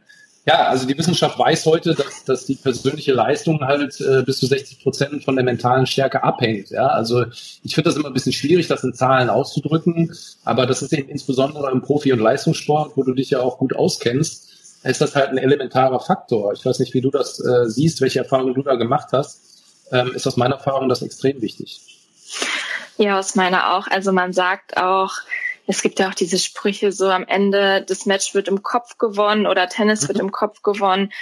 ja, also die Wissenschaft weiß heute, dass, dass die persönliche Leistung halt äh, bis zu 60 Prozent von der mentalen Stärke abhängt. Ja, also ich finde das immer ein bisschen schwierig, das in Zahlen auszudrücken, aber das ist eben insbesondere im Profi- und Leistungssport, wo du dich ja auch gut auskennst, ist das halt ein elementarer Faktor. Ich weiß nicht, wie du das äh, siehst, welche Erfahrungen du da gemacht hast. Ähm, ist aus meiner Erfahrung das extrem wichtig. Ja, aus meiner auch. Also man sagt auch, es gibt ja auch diese Sprüche so am Ende, das Match wird im Kopf gewonnen oder Tennis mhm. wird im Kopf gewonnen.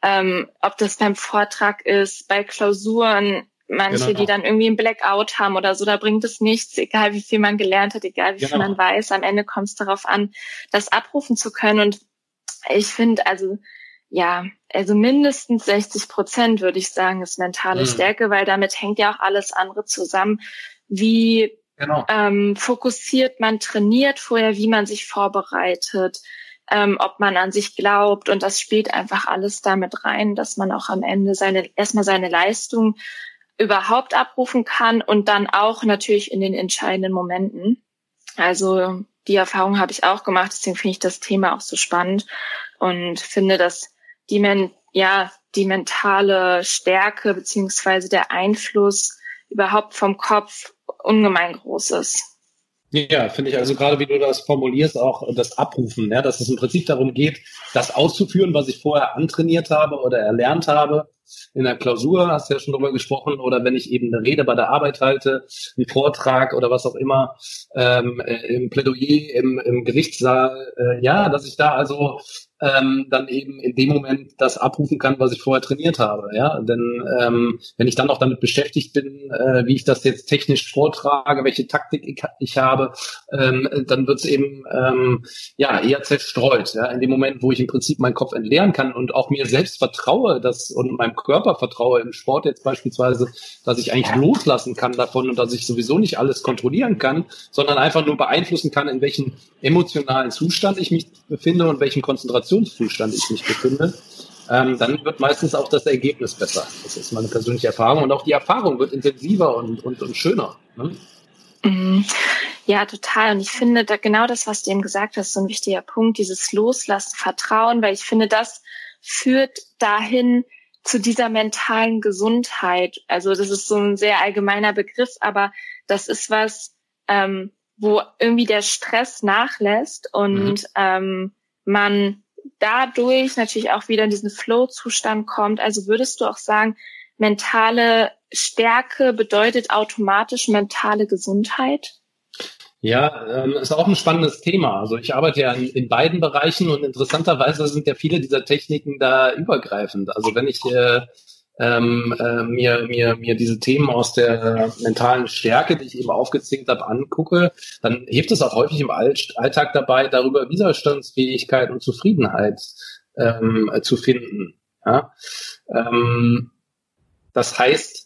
Ähm, ob das beim Vortrag ist, bei Klausuren, manche, genau. die dann irgendwie ein Blackout haben oder so, da bringt es nichts, egal wie viel man gelernt hat, egal wie genau. viel man weiß. Am Ende kommt es darauf an, das abrufen zu können. Und ich finde, also ja, also mindestens 60 Prozent würde ich sagen, ist mentale mhm. Stärke, weil damit hängt ja auch alles andere zusammen. Wie Genau. Ähm, fokussiert man trainiert vorher, wie man sich vorbereitet, ähm, ob man an sich glaubt und das spielt einfach alles damit rein, dass man auch am Ende seine erstmal seine Leistung überhaupt abrufen kann und dann auch natürlich in den entscheidenden Momenten. Also die Erfahrung habe ich auch gemacht, deswegen finde ich das Thema auch so spannend und finde, dass die, men ja, die mentale Stärke beziehungsweise der Einfluss überhaupt vom Kopf ungemein groß ist. Ja, finde ich also gerade, wie du das formulierst, auch das Abrufen, ja, dass es im Prinzip darum geht, das auszuführen, was ich vorher antrainiert habe oder erlernt habe, in der Klausur, hast du ja schon drüber gesprochen, oder wenn ich eben eine Rede bei der Arbeit halte, einen Vortrag oder was auch immer, ähm, äh, im Plädoyer, im, im Gerichtssaal, äh, ja, dass ich da also ähm, dann eben in dem Moment das abrufen kann, was ich vorher trainiert habe. Ja, denn ähm, wenn ich dann noch damit beschäftigt bin, äh, wie ich das jetzt technisch vortrage, welche Taktik ich, ich habe, ähm, dann wird es eben ähm, ja eher zerstreut. Ja, in dem Moment, wo ich im Prinzip meinen Kopf entleeren kann und auch mir selbst vertraue, dass und meinem Körper vertraue im Sport jetzt beispielsweise, dass ich eigentlich loslassen kann davon und dass ich sowieso nicht alles kontrollieren kann, sondern einfach nur beeinflussen kann, in welchem emotionalen Zustand ich mich befinde und welchen Konzentration Konzentrationszustand ich mich befinde, ähm, dann wird meistens auch das Ergebnis besser. Das ist meine persönliche Erfahrung. Und auch die Erfahrung wird intensiver und, und, und schöner. Ne? Mhm. Ja, total. Und ich finde da genau das, was du eben gesagt hast, so ein wichtiger Punkt, dieses Loslassen, Vertrauen, weil ich finde, das führt dahin zu dieser mentalen Gesundheit. Also das ist so ein sehr allgemeiner Begriff, aber das ist was, ähm, wo irgendwie der Stress nachlässt und mhm. ähm, man dadurch natürlich auch wieder in diesen Flow-Zustand kommt. Also würdest du auch sagen, mentale Stärke bedeutet automatisch mentale Gesundheit? Ja, ähm, ist auch ein spannendes Thema. Also ich arbeite ja in, in, beiden Bereichen und interessanterweise sind ja viele dieser Techniken da übergreifend. Also wenn ich äh, ähm, äh, mir, mir, mir diese Themen aus der mentalen Stärke, die ich eben aufgezählt habe, angucke, dann hilft es auch häufig im Alltag dabei, darüber Widerstandsfähigkeit und Zufriedenheit ähm, zu finden. Ja? Ähm, das heißt,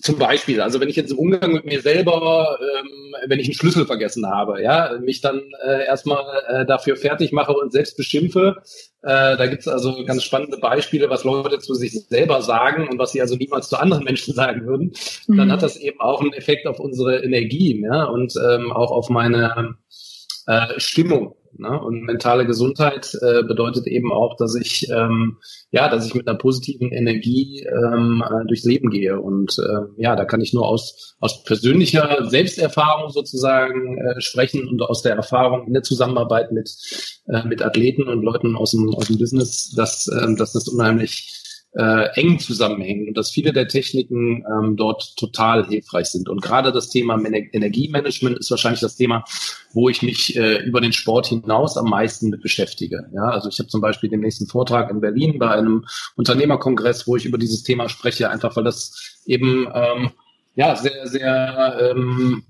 zum Beispiel, also wenn ich jetzt im Umgang mit mir selber, ähm, wenn ich einen Schlüssel vergessen habe, ja, mich dann äh, erstmal äh, dafür fertig mache und selbst beschimpfe, äh, da gibt's also ganz spannende Beispiele, was Leute zu sich selber sagen und was sie also niemals zu anderen Menschen sagen würden, mhm. dann hat das eben auch einen Effekt auf unsere Energie ja, und ähm, auch auf meine äh, Stimmung. Ne? Und mentale Gesundheit äh, bedeutet eben auch, dass ich ähm, ja, dass ich mit einer positiven Energie ähm, äh, durchs Leben gehe. Und äh, ja, da kann ich nur aus aus persönlicher Selbsterfahrung sozusagen äh, sprechen und aus der Erfahrung in der Zusammenarbeit mit äh, mit Athleten und Leuten aus dem aus dem Business, dass äh, dass das unheimlich äh, eng zusammenhängen und dass viele der Techniken ähm, dort total hilfreich sind. Und gerade das Thema Energiemanagement ist wahrscheinlich das Thema, wo ich mich äh, über den Sport hinaus am meisten mit beschäftige. Ja, also ich habe zum Beispiel den nächsten Vortrag in Berlin bei einem Unternehmerkongress, wo ich über dieses Thema spreche, einfach weil das eben ähm, ja sehr, sehr ähm,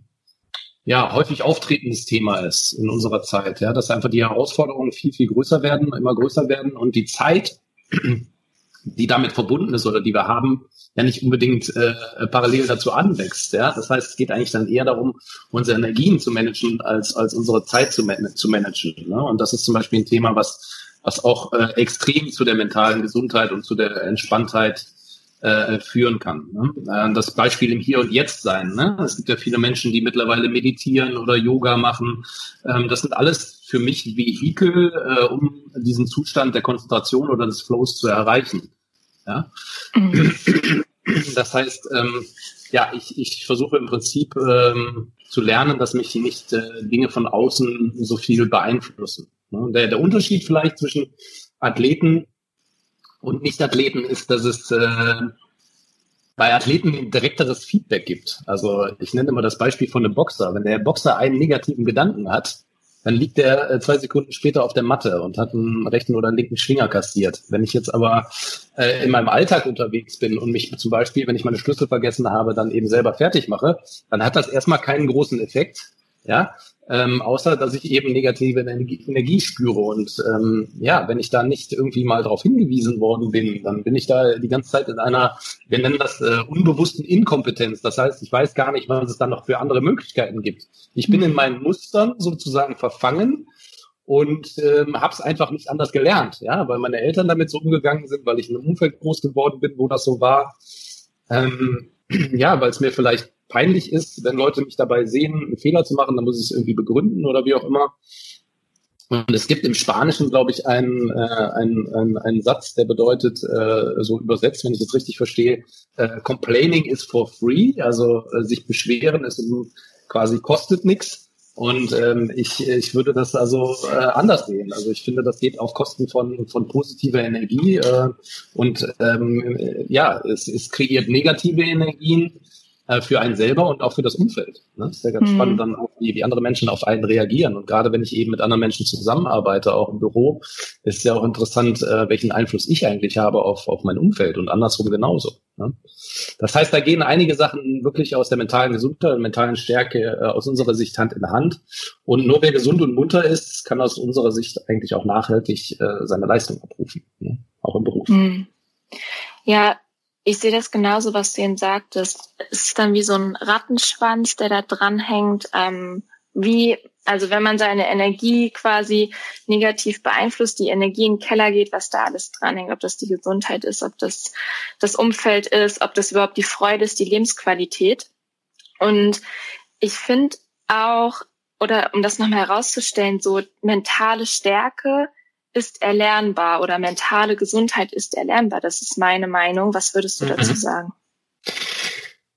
ja, häufig auftretendes Thema ist in unserer Zeit, ja, dass einfach die Herausforderungen viel, viel größer werden, immer größer werden und die Zeit, die damit verbunden ist oder die wir haben, ja nicht unbedingt äh, parallel dazu anwächst. Ja? Das heißt, es geht eigentlich dann eher darum, unsere Energien zu managen, als, als unsere Zeit zu, man zu managen. Ne? Und das ist zum Beispiel ein Thema, was, was auch äh, extrem zu der mentalen Gesundheit und zu der Entspanntheit äh, führen kann. Ne? Äh, das Beispiel im Hier und Jetzt sein. Ne? Es gibt ja viele Menschen, die mittlerweile meditieren oder Yoga machen. Ähm, das sind alles für mich Vehikel, äh, um diesen Zustand der Konzentration oder des Flows zu erreichen. Das heißt, ähm, ja, ich, ich versuche im Prinzip ähm, zu lernen, dass mich nicht Dinge von außen so viel beeinflussen. Ne? Der, der Unterschied vielleicht zwischen Athleten und Nicht-Athleten ist, dass es äh, bei Athleten direkteres Feedback gibt. Also ich nenne immer das Beispiel von einem Boxer. Wenn der Boxer einen negativen Gedanken hat, dann liegt er äh, zwei Sekunden später auf der Matte und hat einen rechten oder einen linken Schwinger kassiert. Wenn ich jetzt aber äh, in meinem Alltag unterwegs bin und mich zum Beispiel, wenn ich meine Schlüssel vergessen habe, dann eben selber fertig mache, dann hat das erstmal keinen großen Effekt. Ja, ähm, außer dass ich eben negative Energie, Energie spüre. Und ähm, ja, wenn ich da nicht irgendwie mal darauf hingewiesen worden bin, dann bin ich da die ganze Zeit in einer, wir nennen das äh, unbewussten Inkompetenz. Das heißt, ich weiß gar nicht, was es dann noch für andere Möglichkeiten gibt. Ich bin in meinen Mustern sozusagen verfangen und ähm, habe es einfach nicht anders gelernt, ja, weil meine Eltern damit so umgegangen sind, weil ich in einem Umfeld groß geworden bin, wo das so war. Ähm, ja, weil es mir vielleicht peinlich ist, wenn Leute mich dabei sehen, einen Fehler zu machen, dann muss ich es irgendwie begründen oder wie auch immer. Und es gibt im Spanischen, glaube ich, einen, äh, einen, einen, einen Satz, der bedeutet, äh, so übersetzt, wenn ich es richtig verstehe, äh, complaining is for free, also äh, sich beschweren ist quasi kostet nichts. Und ähm, ich, ich würde das also äh, anders sehen. Also ich finde, das geht auf Kosten von, von positiver Energie äh, und ähm, ja, es, es kreiert negative Energien äh, für einen selber und auch für das Umfeld. Ne? Das ist ja ganz mhm. spannend, dann auch, wie, wie andere Menschen auf einen reagieren. Und gerade wenn ich eben mit anderen Menschen zusammenarbeite, auch im Büro, ist ja auch interessant, äh, welchen Einfluss ich eigentlich habe auf, auf mein Umfeld und andersrum genauso. Ne? Das heißt, da gehen einige Sachen wirklich aus der mentalen Gesundheit und mentalen Stärke äh, aus unserer Sicht Hand in Hand. Und nur wer gesund und munter ist, kann aus unserer Sicht eigentlich auch nachhaltig äh, seine Leistung abrufen, ne? auch im Beruf. Mhm. Ja, ich sehe das genauso, was du eben sagtest. Es ist dann wie so ein Rattenschwanz, der da dranhängt. Ähm, wie, also wenn man seine Energie quasi negativ beeinflusst, die Energie in den Keller geht, was da alles dranhängt, ob das die Gesundheit ist, ob das das Umfeld ist, ob das überhaupt die Freude ist, die Lebensqualität. Und ich finde auch, oder um das nochmal herauszustellen, so mentale Stärke ist erlernbar oder mentale Gesundheit ist erlernbar. Das ist meine Meinung. Was würdest du mhm. dazu sagen?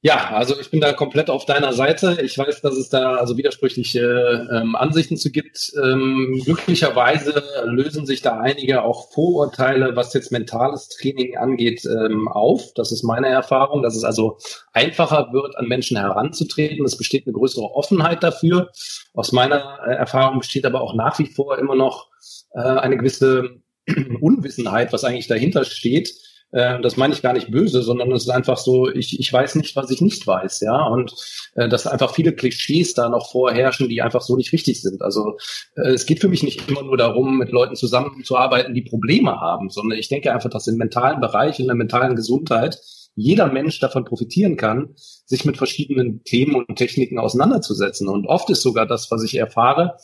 Ja, also ich bin da komplett auf deiner Seite. Ich weiß, dass es da also widersprüchliche ähm, Ansichten zu gibt. Ähm, glücklicherweise lösen sich da einige auch Vorurteile, was jetzt mentales Training angeht, ähm, auf. Das ist meine Erfahrung, dass es also einfacher wird, an Menschen heranzutreten. Es besteht eine größere Offenheit dafür. Aus meiner äh, Erfahrung besteht aber auch nach wie vor immer noch äh, eine gewisse Unwissenheit, was eigentlich dahinter steht. Äh, das meine ich gar nicht böse, sondern es ist einfach so, ich, ich weiß nicht, was ich nicht weiß, ja. Und äh, dass einfach viele Klischees da noch vorherrschen, die einfach so nicht richtig sind. Also äh, es geht für mich nicht immer nur darum, mit Leuten zusammenzuarbeiten, die Probleme haben, sondern ich denke einfach, dass im mentalen Bereich, in der mentalen Gesundheit jeder Mensch davon profitieren kann, sich mit verschiedenen Themen und Techniken auseinanderzusetzen. Und oft ist sogar das, was ich erfahre,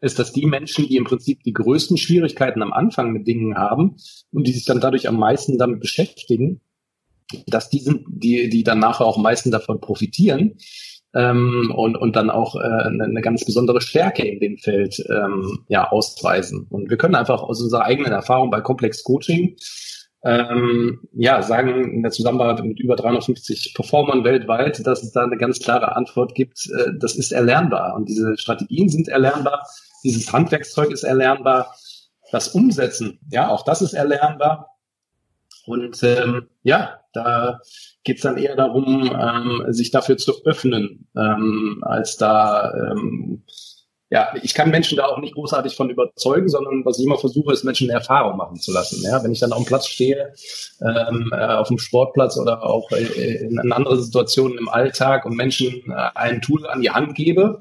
ist, dass die Menschen, die im Prinzip die größten Schwierigkeiten am Anfang mit Dingen haben und die sich dann dadurch am meisten damit beschäftigen, dass die sind, die, die dann nachher auch am meisten davon profitieren ähm, und, und dann auch äh, eine, ganz besondere Stärke in dem Feld ähm, ja, ausweisen. Und wir können einfach aus unserer eigenen Erfahrung bei Komplex Coaching ähm, ja, sagen in der Zusammenarbeit mit über 350 Performern weltweit, dass es da eine ganz klare Antwort gibt, äh, das ist erlernbar und diese Strategien sind erlernbar dieses Handwerkszeug ist erlernbar. Das Umsetzen, ja, auch das ist erlernbar. Und ähm, ja, da geht's dann eher darum, ähm, sich dafür zu öffnen, ähm, als da ähm, ja, ich kann Menschen da auch nicht großartig von überzeugen, sondern was ich immer versuche, ist Menschen eine Erfahrung machen zu lassen. Ja, wenn ich dann auf dem Platz stehe, ähm, äh, auf dem Sportplatz oder auch äh, in, anderen Situationen im Alltag und Menschen äh, ein Tool an die Hand gebe,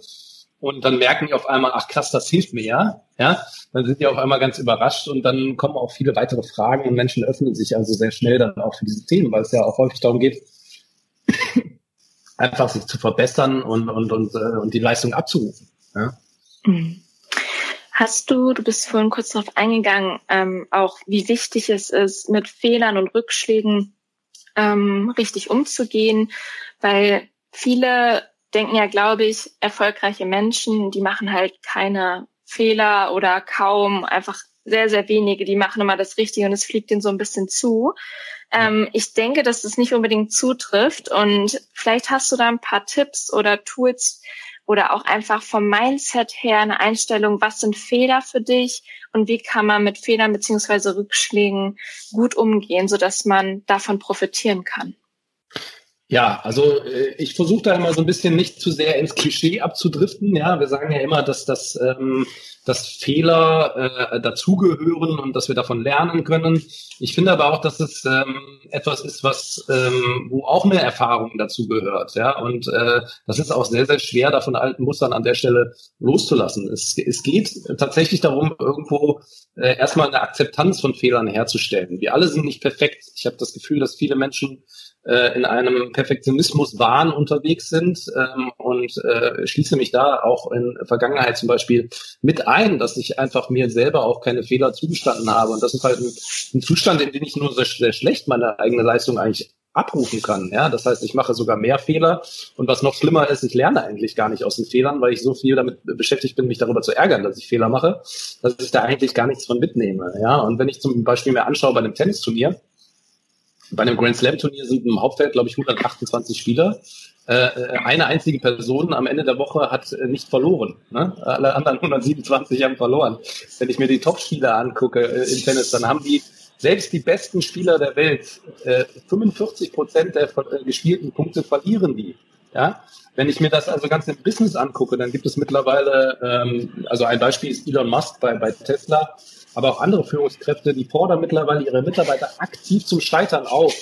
und dann merken die auf einmal, ach krass, das hilft mir ja. Ja, dann sind die auf einmal ganz überrascht und dann kommen auch viele weitere Fragen und Menschen öffnen sich also sehr schnell dann auch für diese Themen, weil es ja auch häufig darum geht, einfach sich zu verbessern und, und, und, äh, und die Leistung abzurufen. Ja. Mhm. Hast du, du bist vorhin kurz darauf eingegangen, ähm, auch wie wichtig es ist, mit Fehlern und Rückschlägen ähm, richtig umzugehen, weil viele denken ja, glaube ich, erfolgreiche Menschen, die machen halt keine Fehler oder kaum, einfach sehr, sehr wenige, die machen immer das Richtige und es fliegt ihnen so ein bisschen zu. Ähm, ich denke, dass das nicht unbedingt zutrifft und vielleicht hast du da ein paar Tipps oder Tools oder auch einfach vom Mindset her eine Einstellung, was sind Fehler für dich und wie kann man mit Fehlern beziehungsweise Rückschlägen gut umgehen, so dass man davon profitieren kann. Ja, also äh, ich versuche da immer so ein bisschen nicht zu sehr ins Klischee abzudriften. Ja, wir sagen ja immer, dass das ähm, dass Fehler äh, dazugehören und dass wir davon lernen können. Ich finde aber auch, dass es ähm, etwas ist, was ähm, wo auch eine Erfahrung dazugehört. Ja, und äh, das ist auch sehr sehr schwer, davon alten Mustern an der Stelle loszulassen. Es, es geht tatsächlich darum, irgendwo äh, erstmal eine Akzeptanz von Fehlern herzustellen. Wir alle sind nicht perfekt. Ich habe das Gefühl, dass viele Menschen äh, in einem Perfektionismus Wahn unterwegs sind ähm, und äh, schließe mich da auch in Vergangenheit zum Beispiel mit ein, dass ich einfach mir selber auch keine Fehler zugestanden habe. Und das ist halt ein, ein Zustand, in dem ich nur sehr, sehr schlecht meine eigene Leistung eigentlich abrufen kann. Ja, das heißt, ich mache sogar mehr Fehler. Und was noch schlimmer ist, ich lerne eigentlich gar nicht aus den Fehlern, weil ich so viel damit beschäftigt bin, mich darüber zu ärgern, dass ich Fehler mache, dass ich da eigentlich gar nichts von mitnehme. Ja, und wenn ich zum Beispiel mir anschaue bei einem Tennisturnier, bei einem Grand Slam Turnier sind im Hauptfeld, glaube ich, 128 Spieler. äh, eine einzige Person am Ende der Woche hat äh, nicht verloren. Ne? Alle anderen 127 haben verloren. Wenn ich mir die Top-Spieler angucke äh, im Tennis, dann haben die selbst die besten Spieler der Welt, äh, 45 Prozent der äh, gespielten Punkte verlieren die. Ja, wenn ich mir das also ganz im Business angucke, dann gibt es mittlerweile, ähm, also ein Beispiel ist Elon Musk bei, bei Tesla, aber auch andere Führungskräfte, die fordern mittlerweile ihre Mitarbeiter aktiv zum Scheitern auf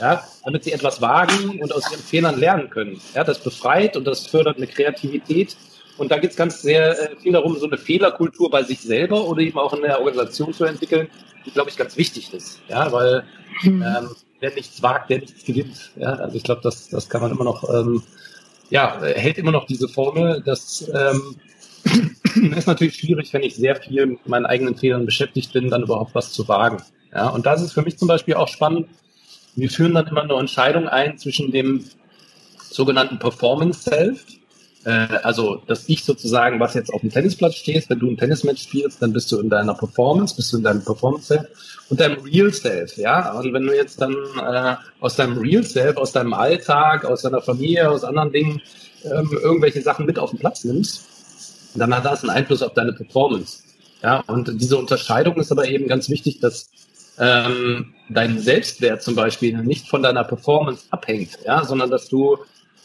ja, damit sie etwas wagen und aus ihren Fehlern lernen können. Ja, das befreit und das fördert eine Kreativität. Und da geht es ganz sehr äh, viel darum, so eine Fehlerkultur bei sich selber oder eben auch in der Organisation zu entwickeln, die, glaube ich, ganz wichtig ist. Ja, weil mhm. ähm, wer nichts wagt, der nichts gewinnt. Ja, also ich glaube, das, das kann man immer noch, ähm, ja, hält immer noch diese Formel. Das ähm, ist natürlich schwierig, wenn ich sehr viel mit meinen eigenen Fehlern beschäftigt bin, dann überhaupt was zu wagen. Ja, und da ist es für mich zum Beispiel auch spannend, wir führen dann immer eine Entscheidung ein zwischen dem sogenannten Performance Self, äh, also dass ich sozusagen, was jetzt auf dem Tennisplatz stehst, wenn du ein Tennismatch spielst, dann bist du in deiner Performance, bist du in deinem Performance Self und deinem Real Self, ja. Und wenn du jetzt dann äh, aus deinem Real Self, aus deinem Alltag, aus deiner Familie, aus anderen Dingen ähm, irgendwelche Sachen mit auf den Platz nimmst, dann hat das einen Einfluss auf deine Performance. Ja, und diese Unterscheidung ist aber eben ganz wichtig, dass ähm, dein Selbstwert zum Beispiel nicht von deiner Performance abhängt, ja, sondern dass du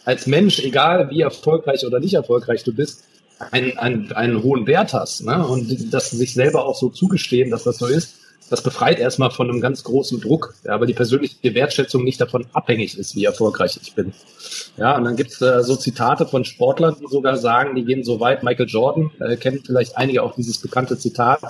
als Mensch, egal wie erfolgreich oder nicht erfolgreich du bist, einen, einen, einen hohen Wert hast. Ne? Und das sich selber auch so zugestehen, dass das so ist, das befreit erstmal von einem ganz großen Druck, ja, weil die persönliche Wertschätzung nicht davon abhängig ist, wie erfolgreich ich bin. Ja, und dann gibt's äh, so Zitate von Sportlern, die sogar sagen, die gehen so weit. Michael Jordan äh, kennt vielleicht einige auch dieses bekannte Zitat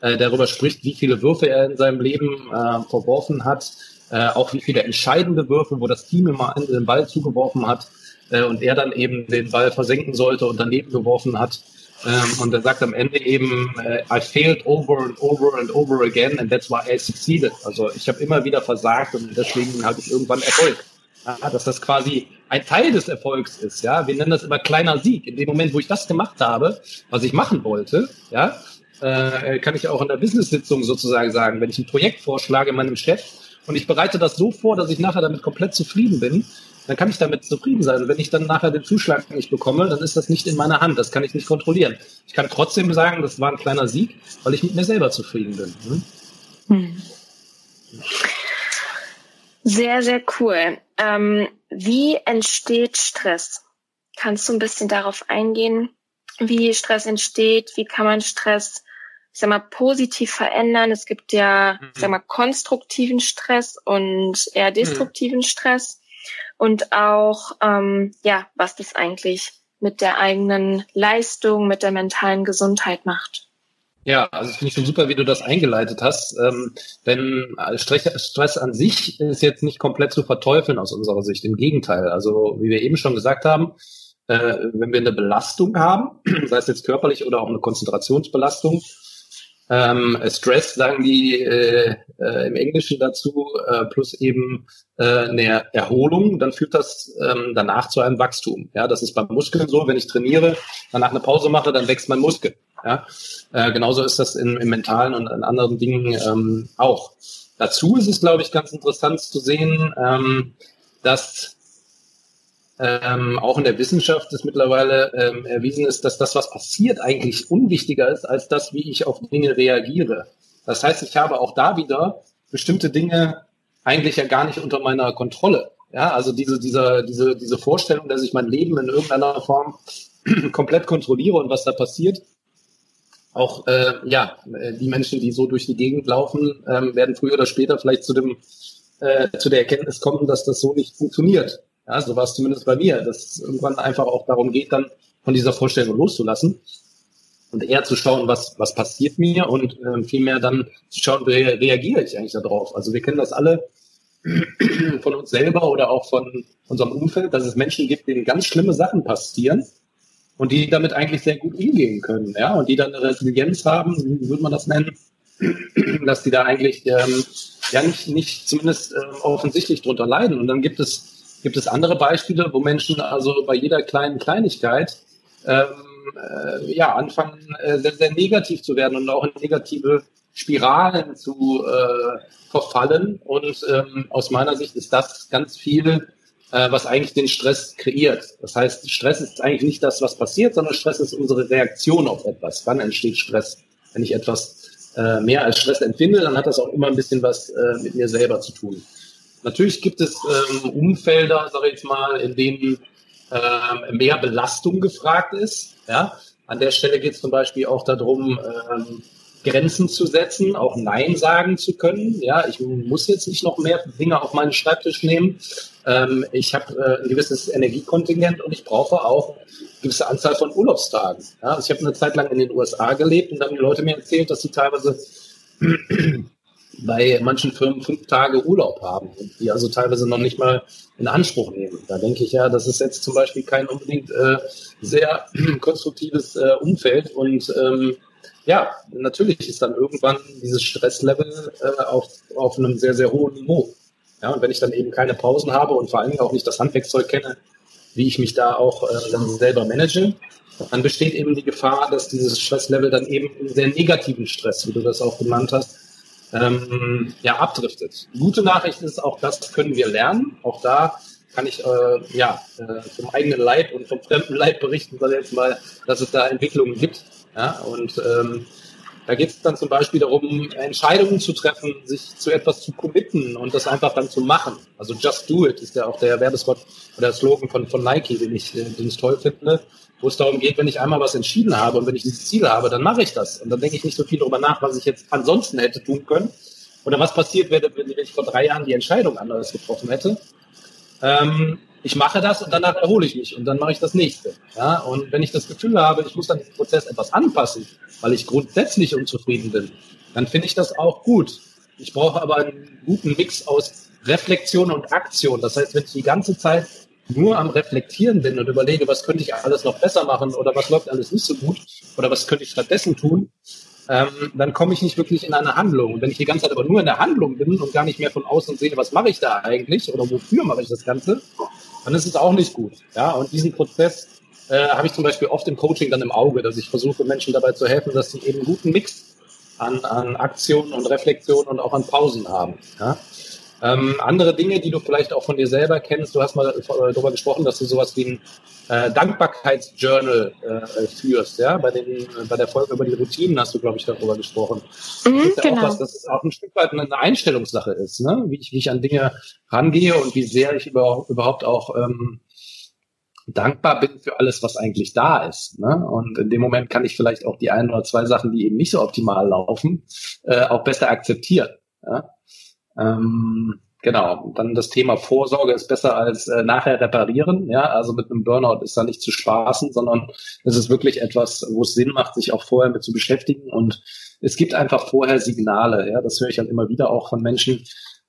äh, darüber spricht, wie viele Würfe er in seinem Leben äh, verworfen hat, äh, auch wie viele entscheidende Würfe, wo das Team immer den Ball zugeworfen hat äh, und er dann eben den Ball versenken sollte und daneben geworfen hat. Ähm, und er sagt am Ende eben, äh, I failed over and over and over again and that's why I succeeded. Also ich habe immer wieder versagt und deswegen habe ich irgendwann Erfolg. Ja, dass das quasi ein Teil des Erfolgs ist, ja. Wir nennen das immer kleiner Sieg. In dem Moment, wo ich das gemacht habe, was ich machen wollte, ja, äh, kann ich auch in der Business-Sitzung sozusagen sagen, wenn ich ein Projekt vorschlage meinem Chef und ich bereite das so vor, dass ich nachher damit komplett zufrieden bin, dann kann ich damit zufrieden sein. Und wenn ich dann nachher den Zuschlag nicht bekomme, dann ist das nicht in meiner Hand. Das kann ich nicht kontrollieren. Ich kann trotzdem sagen, das war ein kleiner Sieg, weil ich mit mir selber zufrieden bin. Hm? hm. Sehr, sehr cool. Ähm, wie entsteht Stress? Kannst du ein bisschen darauf eingehen, wie Stress entsteht? Wie kann man Stress ich sag mal, positiv verändern. Es gibt ja, ich sag mal, konstruktiven Stress und eher mhm. destruktiven. Stress. Und auch, ähm, ja, was das eigentlich mit der eigenen Leistung, mit der mentalen Gesundheit macht. Ja, also finde ich schon super, wie du das eingeleitet hast. Ähm, denn Stress an sich ist jetzt nicht komplett zu verteufeln aus unserer Sicht. Im Gegenteil. Also wie wir eben schon gesagt haben, äh, wenn wir eine Belastung haben, sei es jetzt körperlich oder auch eine Konzentrationsbelastung, ähm, Stress sagen die äh, äh, im Englischen dazu, äh, plus eben äh, eine Erholung, dann führt das ähm, danach zu einem Wachstum. Ja, das ist beim Muskeln so, wenn ich trainiere, danach eine Pause mache, dann wächst mein Muskel. Ja, äh, genauso ist das in, im Mentalen und in anderen Dingen ähm, auch. Dazu ist es, glaube ich, ganz interessant zu sehen, ähm, dass ähm, auch in der Wissenschaft ist mittlerweile ähm, erwiesen ist, dass das, was passiert, eigentlich unwichtiger ist als das, wie ich auf Dinge reagiere. Das heißt, ich habe auch da wieder bestimmte Dinge eigentlich ja gar nicht unter meiner Kontrolle. Ja, also diese, diese, diese, diese Vorstellung, dass ich mein Leben in irgendeiner Form komplett kontrolliere und was da passiert. Auch äh, ja, die Menschen, die so durch die Gegend laufen, ähm, werden früher oder später vielleicht zu dem äh, zu der Erkenntnis kommen, dass das so nicht funktioniert. Ja, so war es zumindest bei mir, dass es irgendwann einfach auch darum geht, dann von dieser Vorstellung loszulassen und eher zu schauen, was, was passiert mir und äh, vielmehr dann zu schauen, wie reagiere ich eigentlich darauf. Also wir kennen das alle von uns selber oder auch von unserem Umfeld, dass es Menschen gibt, denen ganz schlimme Sachen passieren und die damit eigentlich sehr gut umgehen können, ja, und die dann eine Resilienz haben, wie würde man das nennen, dass die da eigentlich ähm, ja nicht, nicht zumindest ähm, offensichtlich drunter leiden. Und dann gibt es gibt es andere Beispiele, wo Menschen also bei jeder kleinen Kleinigkeit ähm, äh, ja, anfangen, äh, sehr, sehr negativ zu werden und auch in negative Spiralen zu äh, verfallen. Und ähm, aus meiner Sicht ist das ganz viel äh, was eigentlich den Stress kreiert. Das heißt, Stress ist eigentlich nicht das, was passiert, sondern Stress ist unsere Reaktion auf etwas. Wann entsteht Stress? Wenn ich etwas äh, mehr als Stress empfinde, dann hat das auch immer ein bisschen was äh, mit mir selber zu tun. Natürlich gibt es ähm, Umfelder, sage ich mal, in denen ähm, mehr Belastung gefragt ist. Ja? An der Stelle geht es zum Beispiel auch darum, ähm, Grenzen zu setzen, auch Nein sagen zu können. Ja, ich muss jetzt nicht noch mehr Dinge auf meinen Schreibtisch nehmen. Ähm, ich habe äh, ein gewisses Energiekontingent und ich brauche auch eine gewisse Anzahl von Urlaubstagen. Ja, also ich habe eine Zeit lang in den USA gelebt und dann haben die Leute mir erzählt, dass sie teilweise bei manchen Firmen fünf Tage Urlaub haben und die also teilweise noch nicht mal in Anspruch nehmen. Da denke ich ja, das ist jetzt zum Beispiel kein unbedingt äh, sehr konstruktives äh, Umfeld und ähm, ja, natürlich ist dann irgendwann dieses Stresslevel äh, auf, auf einem sehr, sehr hohen Niveau. Ja, und wenn ich dann eben keine Pausen habe und vor allen Dingen auch nicht das Handwerkzeug kenne, wie ich mich da auch äh, dann selber manage, dann besteht eben die Gefahr, dass dieses Stresslevel dann eben in sehr negativen Stress, wie du das auch genannt hast, ähm, ja, abdriftet. Gute Nachricht ist, auch das können wir lernen. Auch da kann ich äh, ja äh, vom eigenen Leib und vom fremden Leib berichten, sag jetzt mal, dass es da Entwicklungen gibt. Ja, und ähm, da geht es dann zum Beispiel darum, Entscheidungen zu treffen, sich zu etwas zu committen und das einfach dann zu machen. Also just do it ist ja auch der Werbespot oder der Slogan von, von Nike, den ich, den ich toll finde, wo es darum geht, wenn ich einmal was entschieden habe und wenn ich dieses Ziel habe, dann mache ich das. Und dann denke ich nicht so viel darüber nach, was ich jetzt ansonsten hätte tun können oder was passiert wäre, wenn ich vor drei Jahren die Entscheidung anders getroffen hätte. Ähm, ich mache das und danach erhole ich mich und dann mache ich das nächste. Ja, und wenn ich das Gefühl habe, ich muss an diesen Prozess etwas anpassen, weil ich grundsätzlich unzufrieden bin, dann finde ich das auch gut. Ich brauche aber einen guten Mix aus Reflexion und Aktion. Das heißt, wenn ich die ganze Zeit nur am Reflektieren bin und überlege, was könnte ich alles noch besser machen oder was läuft alles nicht so gut oder was könnte ich stattdessen tun, ähm, dann komme ich nicht wirklich in eine Handlung. Und wenn ich die ganze Zeit aber nur in der Handlung bin und gar nicht mehr von außen sehe, was mache ich da eigentlich oder wofür mache ich das Ganze, dann ist es auch nicht gut. Ja, und diesen Prozess äh, habe ich zum Beispiel oft im Coaching dann im Auge, dass ich versuche, Menschen dabei zu helfen, dass sie eben einen guten Mix an, an Aktionen und Reflexionen und auch an Pausen haben. Ja? Ähm, andere Dinge, die du vielleicht auch von dir selber kennst, du hast mal darüber gesprochen, dass du sowas wie ein äh, Dankbarkeitsjournal äh, führst, ja, bei, den, bei der Folge über die Routinen hast du, glaube ich, darüber gesprochen. Mhm, das ist ja genau. auch was, dass es auch ein Stück weit eine Einstellungssache ist, ne? wie, ich, wie ich an Dinge rangehe und wie sehr ich über, überhaupt auch ähm, dankbar bin für alles, was eigentlich da ist. Ne? Und in dem Moment kann ich vielleicht auch die ein oder zwei Sachen, die eben nicht so optimal laufen, äh, auch besser akzeptieren. Ja? Ähm, genau. Dann das Thema Vorsorge ist besser als äh, nachher reparieren. Ja, also mit einem Burnout ist da nicht zu spaßen, sondern es ist wirklich etwas, wo es Sinn macht, sich auch vorher mit zu beschäftigen. Und es gibt einfach vorher Signale. Ja, das höre ich halt immer wieder auch von Menschen,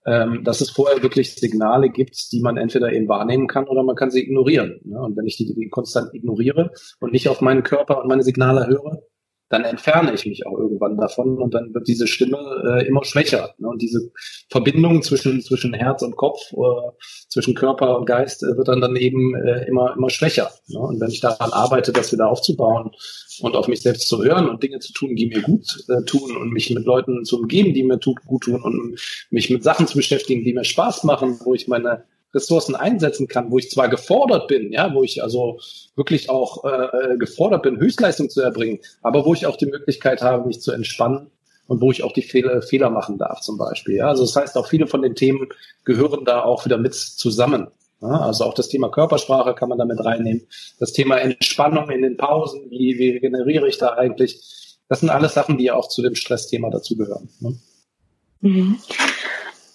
ähm, dass es vorher wirklich Signale gibt, die man entweder eben wahrnehmen kann oder man kann sie ignorieren. Ne? Und wenn ich die, die konstant ignoriere und nicht auf meinen Körper und meine Signale höre, dann entferne ich mich auch irgendwann davon und dann wird diese Stimme äh, immer schwächer. Ne? Und diese Verbindung zwischen, zwischen Herz und Kopf, äh, zwischen Körper und Geist äh, wird dann, dann eben äh, immer, immer schwächer. Ne? Und wenn ich daran arbeite, das wieder aufzubauen und auf mich selbst zu hören und Dinge zu tun, die mir gut äh, tun und mich mit Leuten zu umgeben, die mir tut, gut tun und mich mit Sachen zu beschäftigen, die mir Spaß machen, wo ich meine Ressourcen einsetzen kann, wo ich zwar gefordert bin, ja, wo ich also wirklich auch äh, gefordert bin, Höchstleistung zu erbringen, aber wo ich auch die Möglichkeit habe, mich zu entspannen und wo ich auch die Fehler, Fehler machen darf zum Beispiel. Ja. Also das heißt, auch viele von den Themen gehören da auch wieder mit zusammen. Ja. Also auch das Thema Körpersprache kann man damit reinnehmen. Das Thema Entspannung in den Pausen, wie, wie regeneriere ich da eigentlich? Das sind alles Sachen, die ja auch zu dem Stressthema dazugehören. Ne? Mhm.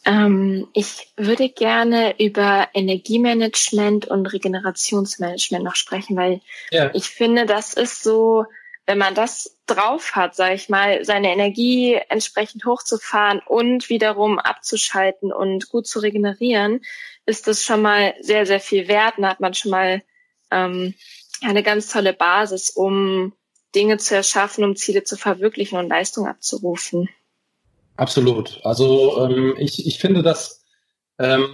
Ähm, ich würde gerne über Energiemanagement und Regenerationsmanagement noch sprechen, weil ja. ich finde, das ist so, wenn man das drauf hat, sage ich mal, seine Energie entsprechend hochzufahren und wiederum abzuschalten und gut zu regenerieren, ist das schon mal sehr, sehr viel wert. Da hat man schon mal ähm, eine ganz tolle Basis, um Dinge zu erschaffen, um Ziele zu verwirklichen und Leistung abzurufen. Absolut. Also ähm, ich, ich finde das ähm,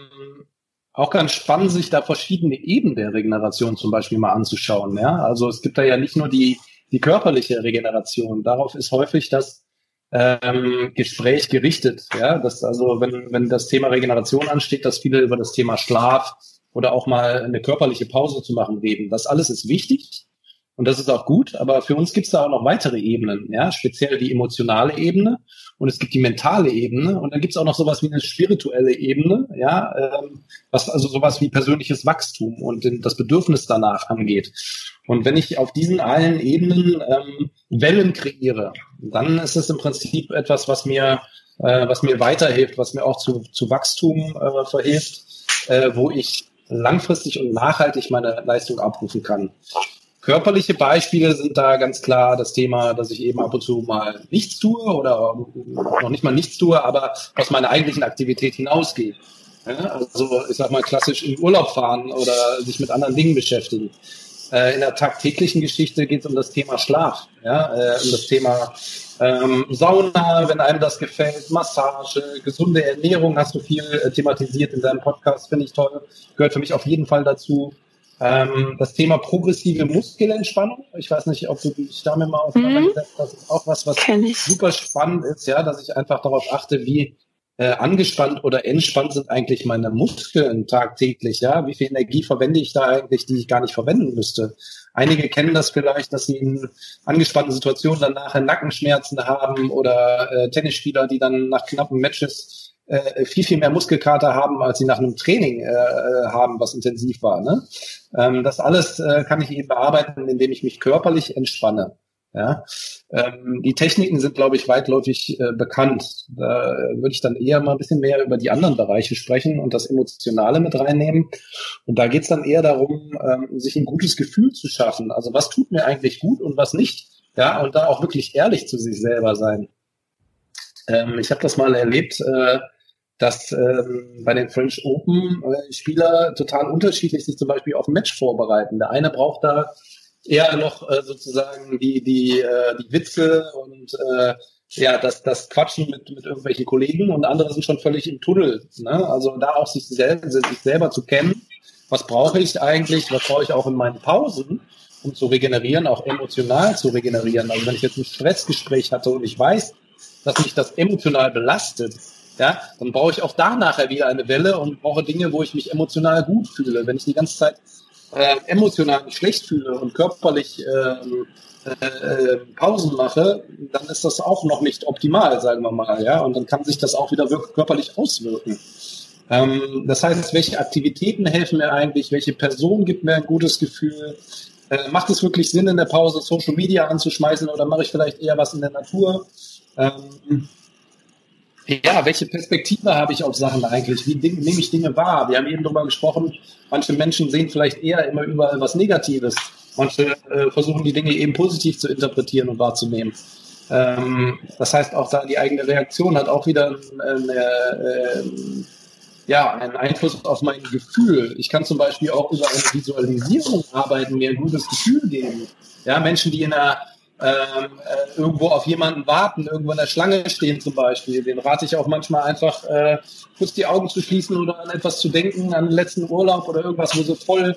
auch ganz spannend, sich da verschiedene Ebenen der Regeneration zum Beispiel mal anzuschauen. Ja? Also es gibt da ja nicht nur die, die körperliche Regeneration. Darauf ist häufig das ähm, Gespräch gerichtet. Ja? Dass also, wenn, wenn das Thema Regeneration ansteht, dass viele über das Thema Schlaf oder auch mal eine körperliche Pause zu machen reden. Das alles ist wichtig und das ist auch gut, aber für uns gibt es da auch noch weitere Ebenen, ja, speziell die emotionale Ebene und es gibt die mentale Ebene und dann gibt es auch noch sowas wie eine spirituelle Ebene, ja, ähm, was also sowas wie persönliches Wachstum und das Bedürfnis danach angeht. Und wenn ich auf diesen allen Ebenen ähm, Wellen kreiere, dann ist es im Prinzip etwas, was mir äh, was mir weiterhilft, was mir auch zu, zu Wachstum äh, verhilft, äh, wo ich langfristig und nachhaltig meine Leistung abrufen kann. Körperliche Beispiele sind da ganz klar das Thema, dass ich eben ab und zu mal nichts tue oder noch nicht mal nichts tue, aber aus meiner eigentlichen Aktivität hinausgehe. Ja, also ich sag mal klassisch in Urlaub fahren oder sich mit anderen Dingen beschäftigen. Äh, in der tagtäglichen Geschichte geht es um das Thema Schlaf, ja, äh, um das Thema ähm, Sauna, wenn einem das gefällt, Massage, gesunde Ernährung hast du viel äh, thematisiert in deinem Podcast, finde ich toll, gehört für mich auf jeden Fall dazu. Ähm, das Thema progressive Muskelentspannung. Ich weiß nicht, ob du dich damit mal auseinandergesetzt hast. Das ist auch was, was super spannend ist, ja, dass ich einfach darauf achte, wie äh, angespannt oder entspannt sind eigentlich meine Muskeln tagtäglich, ja? Wie viel Energie verwende ich da eigentlich, die ich gar nicht verwenden müsste? Einige kennen das vielleicht, dass sie in angespannten Situationen dann nachher Nackenschmerzen haben oder äh, Tennisspieler, die dann nach knappen Matches äh, viel, viel mehr Muskelkater haben, als sie nach einem Training äh, äh, haben, was intensiv war. Ne? Ähm, das alles äh, kann ich eben bearbeiten, indem ich mich körperlich entspanne. Ja? Ähm, die Techniken sind, glaube ich, weitläufig äh, bekannt. Da würde ich dann eher mal ein bisschen mehr über die anderen Bereiche sprechen und das Emotionale mit reinnehmen. Und da geht es dann eher darum, ähm, sich ein gutes Gefühl zu schaffen. Also was tut mir eigentlich gut und was nicht. Ja, und da auch wirklich ehrlich zu sich selber sein. Ähm, ich habe das mal erlebt, äh, dass ähm, bei den French Open äh, Spieler total unterschiedlich sich zum Beispiel auf ein Match vorbereiten. Der eine braucht da eher noch äh, sozusagen die die äh, die Witze und äh, ja das das Quatschen mit mit irgendwelchen Kollegen und andere sind schon völlig im Tunnel. Ne? Also da auch sich selber sich selber zu kennen. Was brauche ich eigentlich? Was brauche ich auch in meinen Pausen? um zu regenerieren, auch emotional zu regenerieren. Also wenn ich jetzt ein Stressgespräch hatte und ich weiß, dass mich das emotional belastet, ja, dann brauche ich auch da nachher wieder eine Welle und brauche Dinge, wo ich mich emotional gut fühle. Wenn ich die ganze Zeit äh, emotional schlecht fühle und körperlich ähm, äh, äh, Pausen mache, dann ist das auch noch nicht optimal, sagen wir mal, ja, und dann kann sich das auch wieder körperlich auswirken. Ähm, das heißt, welche Aktivitäten helfen mir eigentlich, welche Person gibt mir ein gutes Gefühl, äh, macht es wirklich Sinn, in der Pause Social Media anzuschmeißen oder mache ich vielleicht eher was in der Natur? Ähm, ja, welche Perspektive habe ich auf Sachen eigentlich? Wie nehme ich Dinge wahr? Wir haben eben darüber gesprochen, manche Menschen sehen vielleicht eher immer überall was Negatives. Manche äh, versuchen die Dinge eben positiv zu interpretieren und wahrzunehmen. Ähm, das heißt, auch da die eigene Reaktion hat auch wieder eine, äh, ja, einen Einfluss auf mein Gefühl. Ich kann zum Beispiel auch über eine Visualisierung arbeiten, mir ein gutes Gefühl geben. Ja, Menschen, die in einer ähm, äh, irgendwo auf jemanden warten, irgendwo in der Schlange stehen zum Beispiel. Den rate ich auch manchmal einfach äh, kurz die Augen zu schließen oder an etwas zu denken, an den letzten Urlaub oder irgendwas, wo sie voll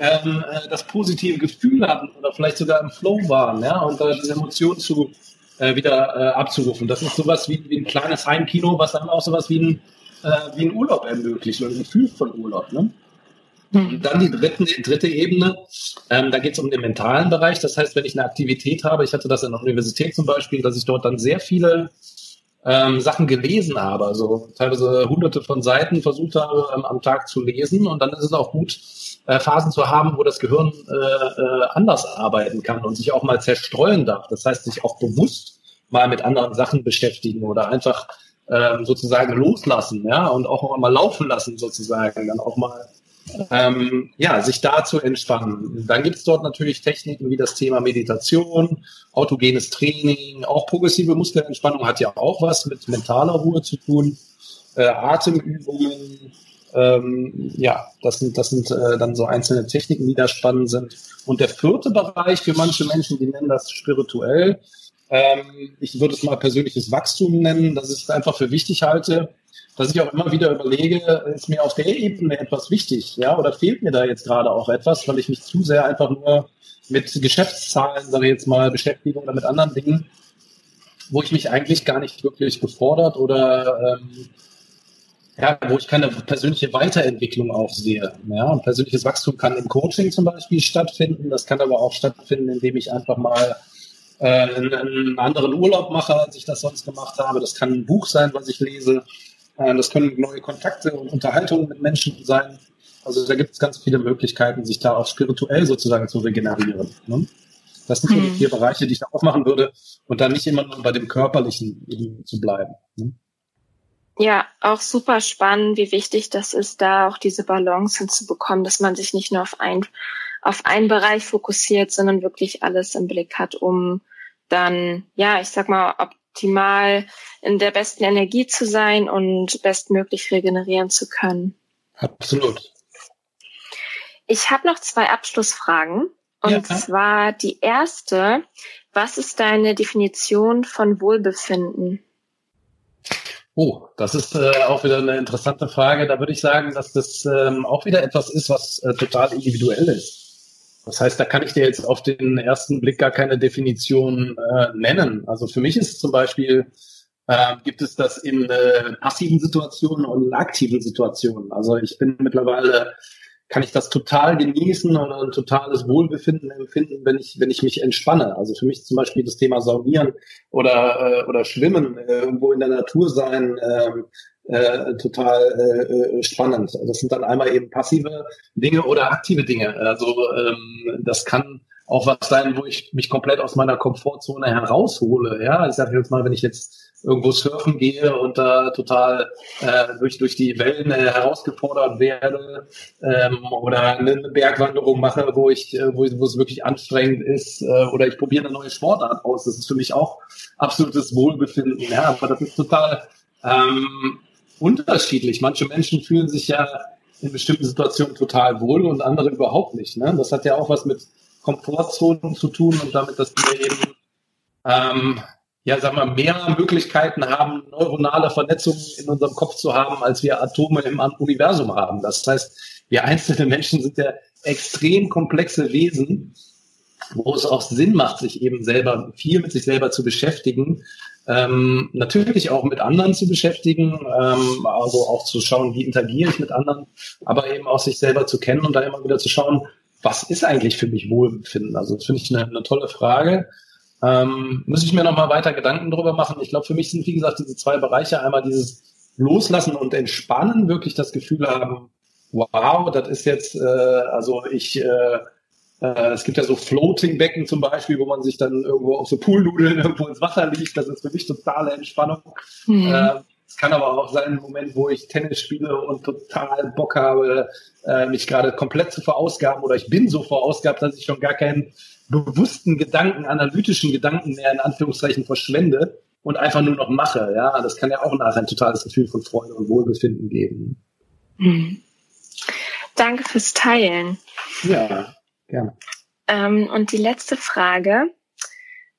ähm, äh, das positive Gefühl hatten oder vielleicht sogar im Flow waren, ja, und äh, diese Emotionen zu äh, wieder äh, abzurufen. Das ist sowas wie, wie ein kleines Heimkino, was dann auch sowas wie ein, äh, wie ein Urlaub ermöglicht, oder ein Gefühl von Urlaub. Ne? Und dann die dritte, dritte Ebene, ähm, da geht es um den mentalen Bereich. Das heißt, wenn ich eine Aktivität habe, ich hatte das in der Universität zum Beispiel, dass ich dort dann sehr viele ähm, Sachen gelesen habe, also teilweise hunderte von Seiten versucht habe, ähm, am Tag zu lesen. Und dann ist es auch gut, äh, Phasen zu haben, wo das Gehirn äh, äh, anders arbeiten kann und sich auch mal zerstreuen darf. Das heißt, sich auch bewusst mal mit anderen Sachen beschäftigen oder einfach ähm, sozusagen loslassen, ja, und auch mal laufen lassen sozusagen, dann auch mal ähm, ja, sich da zu entspannen. Dann gibt es dort natürlich Techniken wie das Thema Meditation, autogenes Training, auch progressive Muskelentspannung hat ja auch was mit mentaler Ruhe zu tun, äh, Atemübungen. Ähm, ja, das sind, das sind äh, dann so einzelne Techniken, die da spannend sind. Und der vierte Bereich für manche Menschen, die nennen das spirituell. Ähm, ich würde es mal persönliches Wachstum nennen, das ich einfach für wichtig halte dass ich auch immer wieder überlege, ist mir auf der Ebene etwas wichtig, ja, oder fehlt mir da jetzt gerade auch etwas, weil ich mich zu sehr einfach nur mit Geschäftszahlen, sage ich jetzt mal, beschäftige oder mit anderen Dingen, wo ich mich eigentlich gar nicht wirklich gefordert oder ähm, ja, wo ich keine persönliche Weiterentwicklung auch sehe. Ja, persönliches Wachstum kann im Coaching zum Beispiel stattfinden. Das kann aber auch stattfinden, indem ich einfach mal äh, einen, anderen Urlaub mache, als ich das sonst gemacht habe. Das kann ein Buch sein, was ich lese. Äh, das können neue Kontakte und Unterhaltungen mit Menschen sein. Also da gibt es ganz viele Möglichkeiten, sich da auch spirituell sozusagen zu regenerieren. Ne? Das sind so die hm. vier Bereiche, die ich da aufmachen würde und dann nicht immer nur bei dem Körperlichen zu bleiben. Ne? Ja, auch super spannend, wie wichtig das ist, da auch diese Balance hinzubekommen, dass man sich nicht nur auf ein, auf einen Bereich fokussiert, sondern wirklich alles im Blick hat, um dann, ja, ich sag mal, optimal in der besten Energie zu sein und bestmöglich regenerieren zu können. Absolut. Ich habe noch zwei Abschlussfragen. Und ja. zwar die erste, was ist deine Definition von Wohlbefinden? Oh, das ist äh, auch wieder eine interessante Frage. Da würde ich sagen, dass das ähm, auch wieder etwas ist, was äh, total individuell ist. Das heißt, da kann ich dir jetzt auf den ersten Blick gar keine Definition äh, nennen. Also für mich ist zum Beispiel, äh, gibt es das in äh, passiven Situationen und in aktiven Situationen. Also ich bin mittlerweile kann ich das total genießen und ein totales Wohlbefinden empfinden, wenn ich, wenn ich mich entspanne. Also für mich zum Beispiel das Thema Saunieren oder, äh, oder Schwimmen, äh, irgendwo in der Natur sein, ähm, äh, total äh, spannend. Das sind dann einmal eben passive Dinge oder aktive Dinge. Also ähm, das kann auch was sein, wo ich mich komplett aus meiner Komfortzone heraushole. Ja, ich sage jetzt mal, wenn ich jetzt irgendwo surfen gehe und da total äh, durch, durch die Wellen äh, herausgefordert werde ähm, oder eine Bergwanderung mache, wo ich, äh, wo, wo es wirklich anstrengend ist äh, oder ich probiere eine neue Sportart aus. Das ist für mich auch absolutes Wohlbefinden. Ja, aber das ist total ähm, unterschiedlich. Manche Menschen fühlen sich ja in bestimmten Situationen total wohl und andere überhaupt nicht. Ne? Das hat ja auch was mit Komfortzonen zu tun und damit, dass wir eben ähm, ja, sag mal, mehr Möglichkeiten haben, neuronale Vernetzungen in unserem Kopf zu haben, als wir Atome im Universum haben. Das heißt, wir einzelne Menschen sind ja extrem komplexe Wesen, wo es auch Sinn macht, sich eben selber viel mit sich selber zu beschäftigen. Ähm, natürlich auch mit anderen zu beschäftigen, ähm, also auch zu schauen, wie interagiere ich mit anderen, aber eben auch sich selber zu kennen und da immer wieder zu schauen, was ist eigentlich für mich Wohlbefinden? Also das finde ich eine, eine tolle Frage. Ähm, muss ich mir nochmal weiter Gedanken drüber machen. Ich glaube, für mich sind, wie gesagt, diese zwei Bereiche einmal dieses Loslassen und Entspannen, wirklich das Gefühl haben, wow, das ist jetzt, äh, also ich, äh, äh, es gibt ja so Floating-Becken zum Beispiel, wo man sich dann irgendwo auf so Poolnudeln irgendwo ins Wasser liegt. Das ist für mich totale Entspannung. Mhm. Äh, es kann aber auch sein, ein Moment, wo ich Tennis spiele und total Bock habe, äh, mich gerade komplett zu verausgaben oder ich bin so verausgabt, dass ich schon gar keinen bewussten Gedanken, analytischen Gedanken mehr in Anführungszeichen verschwende und einfach nur noch mache. Ja, das kann ja auch nachher ein totales Gefühl von Freude und Wohlbefinden geben. Mhm. Danke fürs Teilen. Ja, gerne. Ähm, und die letzte Frage.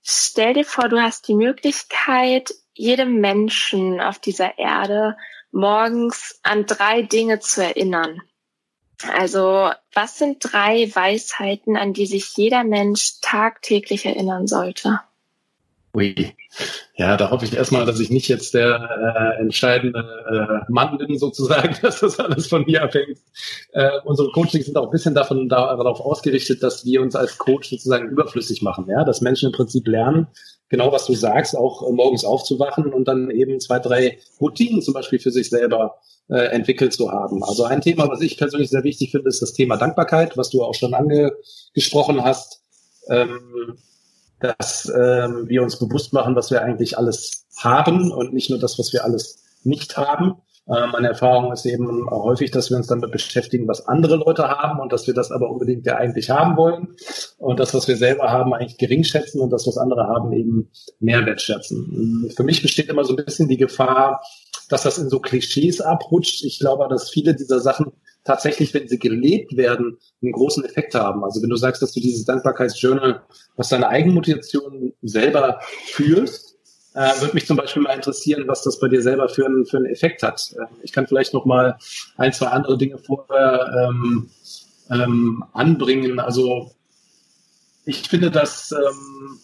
Stell dir vor, du hast die Möglichkeit, jedem Menschen auf dieser Erde morgens an drei Dinge zu erinnern. Also, was sind drei Weisheiten, an die sich jeder Mensch tagtäglich erinnern sollte? Ui. Ja, da hoffe ich erstmal, dass ich nicht jetzt der äh, entscheidende äh, Mann bin, sozusagen, dass das alles von mir abhängt. Äh, unsere Coachings sind auch ein bisschen davon darauf ausgerichtet, dass wir uns als Coach sozusagen überflüssig machen, ja, dass Menschen im Prinzip lernen, genau was du sagst, auch äh, morgens aufzuwachen und dann eben zwei, drei Routinen zum Beispiel für sich selber äh, entwickelt zu haben. Also ein Thema, was ich persönlich sehr wichtig finde, ist das Thema Dankbarkeit, was du auch schon angesprochen hast, ähm, dass ähm, wir uns bewusst machen, was wir eigentlich alles haben und nicht nur das, was wir alles nicht haben. Äh, meine Erfahrung ist eben häufig, dass wir uns damit beschäftigen, was andere Leute haben und dass wir das aber unbedingt ja eigentlich haben wollen und das, was wir selber haben, eigentlich gering schätzen und das, was andere haben, eben mehr wertschätzen. Für mich besteht immer so ein bisschen die Gefahr, dass das in so Klischees abrutscht. Ich glaube, dass viele dieser Sachen tatsächlich, wenn sie gelebt werden, einen großen Effekt haben. Also wenn du sagst, dass du dieses Dankbarkeitsjournal, was deine Eigenmotivation selber führst, äh, würde mich zum Beispiel mal interessieren, was das bei dir selber für einen, für einen Effekt hat. Äh, ich kann vielleicht noch mal ein, zwei andere Dinge vorher ähm, ähm, anbringen. Also ich finde, dass ähm,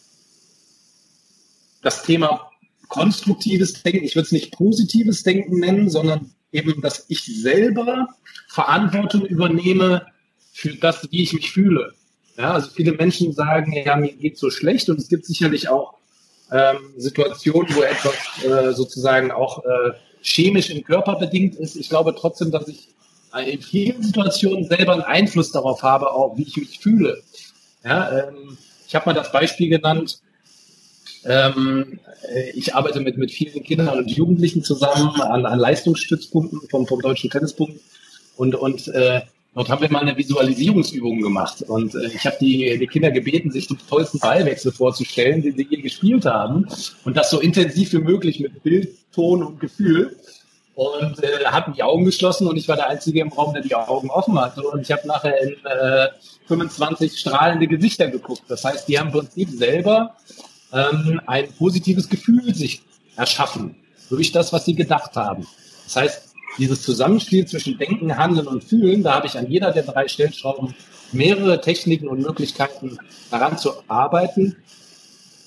das Thema konstruktives Denken, ich würde es nicht positives Denken nennen, sondern eben, dass ich selber Verantwortung übernehme für das, wie ich mich fühle. Ja, also viele Menschen sagen, ja, mir geht so schlecht und es gibt sicherlich auch ähm, Situationen, wo etwas äh, sozusagen auch äh, chemisch im Körper bedingt ist. Ich glaube trotzdem, dass ich in vielen Situationen selber einen Einfluss darauf habe, auch wie ich mich fühle. Ja, ähm, ich habe mal das Beispiel genannt. Ähm, äh, ich arbeite mit, mit vielen Kindern und Jugendlichen zusammen an, an Leistungsstützpunkten vom, vom Deutschen Tennispunkt. Und, und äh, dort haben wir mal eine Visualisierungsübung gemacht. Und äh, ich habe die, die Kinder gebeten, sich die tollsten Ballwechsel vorzustellen, die sie je gespielt haben. Und das so intensiv wie möglich mit Bild, Ton und Gefühl und äh, hatten die Augen geschlossen und ich war der Einzige im Raum, der die Augen offen hatte. Und ich habe nachher in äh, 25 strahlende Gesichter geguckt. Das heißt, die haben im Prinzip selber ähm, ein positives Gefühl sich erschaffen durch das, was sie gedacht haben. Das heißt, dieses Zusammenspiel zwischen Denken, Handeln und Fühlen, da habe ich an jeder der drei Stellschrauben mehrere Techniken und Möglichkeiten daran zu arbeiten,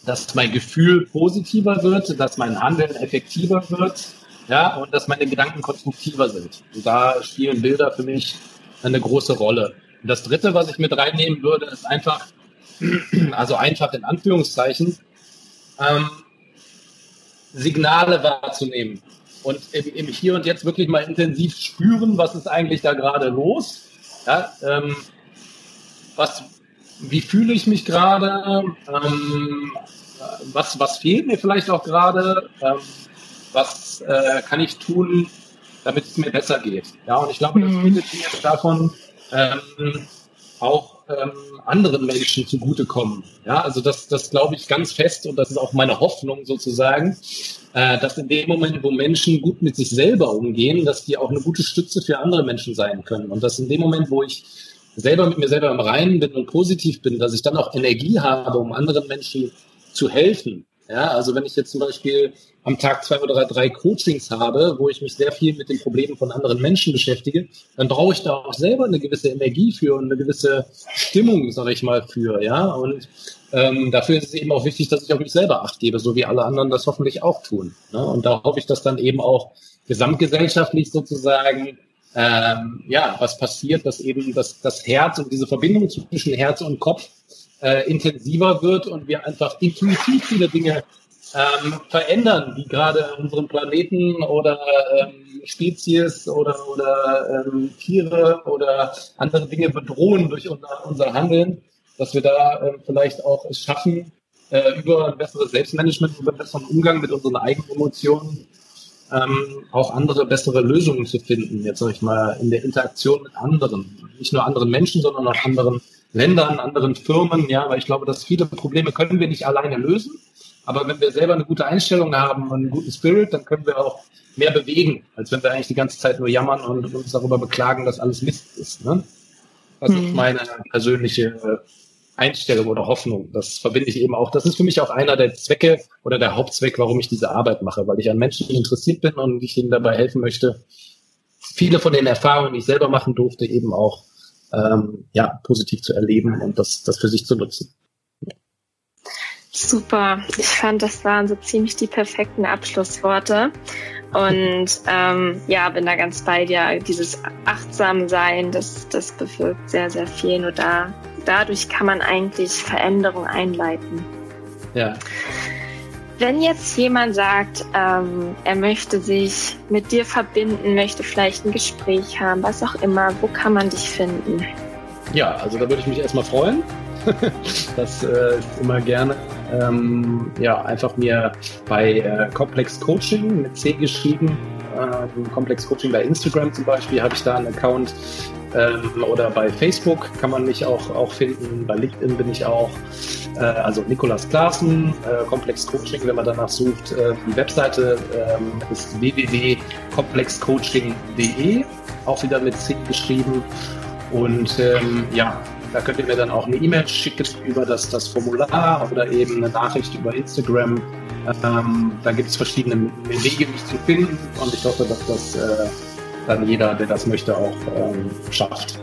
dass mein Gefühl positiver wird, dass mein Handeln effektiver wird, ja, und dass meine Gedanken konstruktiver sind. Und da spielen Bilder für mich eine große Rolle. Und das dritte, was ich mit reinnehmen würde, ist einfach, also einfach in Anführungszeichen, ähm, Signale wahrzunehmen und im, im, Hier und Jetzt wirklich mal intensiv spüren, was ist eigentlich da gerade los. Ja, ähm, was, wie fühle ich mich gerade? Ähm, was, was fehlt mir vielleicht auch gerade? Ähm, was äh, kann ich tun, damit es mir besser geht? Ja, und ich glaube, dass mhm. viele Dinge davon ähm, auch ähm, anderen Menschen zugutekommen. Ja, also das, das glaube ich ganz fest und das ist auch meine Hoffnung sozusagen, äh, dass in dem Moment, wo Menschen gut mit sich selber umgehen, dass die auch eine gute Stütze für andere Menschen sein können und dass in dem Moment, wo ich selber mit mir selber im Reinen bin und positiv bin, dass ich dann auch Energie habe, um anderen Menschen zu helfen. Ja, also wenn ich jetzt zum Beispiel am Tag zwei oder drei Coachings habe, wo ich mich sehr viel mit den Problemen von anderen Menschen beschäftige, dann brauche ich da auch selber eine gewisse Energie für und eine gewisse Stimmung, sage ich mal, für. Ja, und ähm, dafür ist es eben auch wichtig, dass ich auf mich selber Acht gebe, so wie alle anderen das hoffentlich auch tun. Ne? Und da hoffe ich, dass dann eben auch gesamtgesellschaftlich sozusagen ähm, ja was passiert, dass eben das, das Herz und diese Verbindung zwischen Herz und Kopf äh, intensiver wird und wir einfach intuitiv viele Dinge ähm, verändern, die gerade unseren Planeten oder ähm, Spezies oder, oder ähm, Tiere oder andere Dinge bedrohen durch unser, unser Handeln, dass wir da äh, vielleicht auch es schaffen, äh, über ein besseres Selbstmanagement, über einen besseren Umgang mit unseren eigenen Emotionen ähm, auch andere, bessere Lösungen zu finden, jetzt sag ich mal, in der Interaktion mit anderen. Nicht nur anderen Menschen, sondern auch anderen Ländern, anderen Firmen, ja, weil ich glaube, dass viele Probleme können wir nicht alleine lösen. Aber wenn wir selber eine gute Einstellung haben und einen guten Spirit, dann können wir auch mehr bewegen, als wenn wir eigentlich die ganze Zeit nur jammern und uns darüber beklagen, dass alles Mist ist. Ne? Das hm. ist meine persönliche Einstellung oder Hoffnung. Das verbinde ich eben auch. Das ist für mich auch einer der Zwecke oder der Hauptzweck, warum ich diese Arbeit mache, weil ich an Menschen interessiert bin und ich ihnen dabei helfen möchte, viele von den Erfahrungen, die ich selber machen durfte, eben auch ähm, ja, positiv zu erleben und das, das für sich zu nutzen. Super. Ich fand, das waren so ziemlich die perfekten Abschlussworte. Und ähm, ja, bin da ganz bei dir. Dieses Achtsamsein, das, das bewirkt sehr, sehr viel. Nur da, dadurch kann man eigentlich Veränderung einleiten. Ja. Wenn jetzt jemand sagt, ähm, er möchte sich mit dir verbinden, möchte vielleicht ein Gespräch haben, was auch immer, wo kann man dich finden? Ja, also da würde ich mich erstmal freuen. das äh, ist immer gerne. Ähm, ja, einfach mir bei äh, Complex Coaching mit C geschrieben. Äh, Complex Coaching bei Instagram zum Beispiel habe ich da einen Account ähm, oder bei Facebook kann man mich auch, auch finden. Bei LinkedIn bin ich auch. Äh, also Nikolas Klaassen, äh, Komplex Coaching, wenn man danach sucht. Äh, die Webseite ähm, ist www.komplexcoaching.de, auch wieder mit C geschrieben. Und ähm, ja, da könnt ihr mir dann auch eine E-Mail schicken über das, das Formular oder eben eine Nachricht über Instagram. Ähm, da gibt es verschiedene Wege, mich zu finden und ich hoffe, dass das äh, dann jeder, der das möchte, auch ähm, schafft.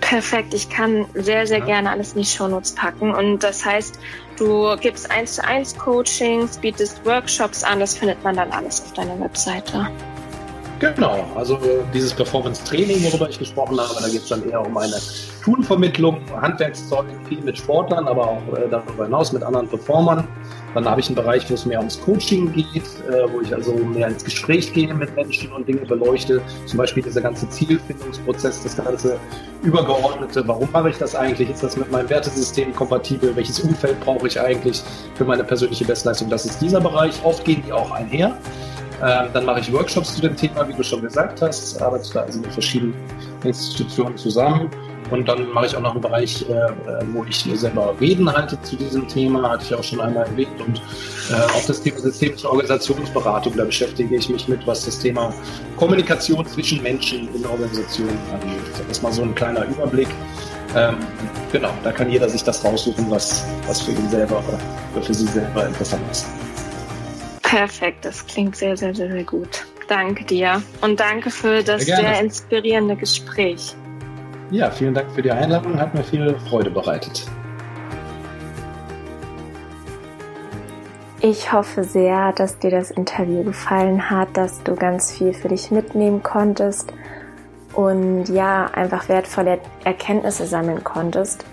Perfekt, ich kann sehr, sehr ja. gerne alles in die Shownotes packen. Und das heißt, du gibst eins zu eins Coachings, bietest Workshops an, das findet man dann alles auf deiner Webseite. Genau, also dieses Performance-Training, worüber ich gesprochen habe, da geht es dann eher um eine Schulvermittlung, Handwerkszeug, viel mit Sportlern, aber auch äh, darüber hinaus mit anderen Performern. Dann habe ich einen Bereich, wo es mehr ums Coaching geht, äh, wo ich also mehr ins Gespräch gehe mit Menschen und Dinge beleuchte. Zum Beispiel dieser ganze Zielfindungsprozess, das ganze übergeordnete, warum mache ich das eigentlich? Ist das mit meinem Wertesystem kompatibel? Welches Umfeld brauche ich eigentlich für meine persönliche Bestleistung? Das ist dieser Bereich. Oft gehen die auch einher. Ähm, dann mache ich Workshops zu dem Thema, wie du schon gesagt hast, arbeite da also mit verschiedenen Institutionen zusammen. Und dann mache ich auch noch einen Bereich, äh, wo ich selber Reden halte zu diesem Thema, hatte ich auch schon einmal erwähnt. Und äh, auch das Thema systemische Organisationsberatung, da beschäftige ich mich mit, was das Thema Kommunikation zwischen Menschen in Organisationen angeht. Das ist mal so ein kleiner Überblick. Ähm, genau, da kann jeder sich das raussuchen, was, was für ihn selber oder für sie selber interessant ist. Perfekt, das klingt sehr, sehr, sehr, sehr gut. Danke dir und danke für das sehr, sehr inspirierende Gespräch. Ja, vielen Dank für die Einladung, hat mir viel Freude bereitet. Ich hoffe sehr, dass dir das Interview gefallen hat, dass du ganz viel für dich mitnehmen konntest und ja, einfach wertvolle Erkenntnisse sammeln konntest.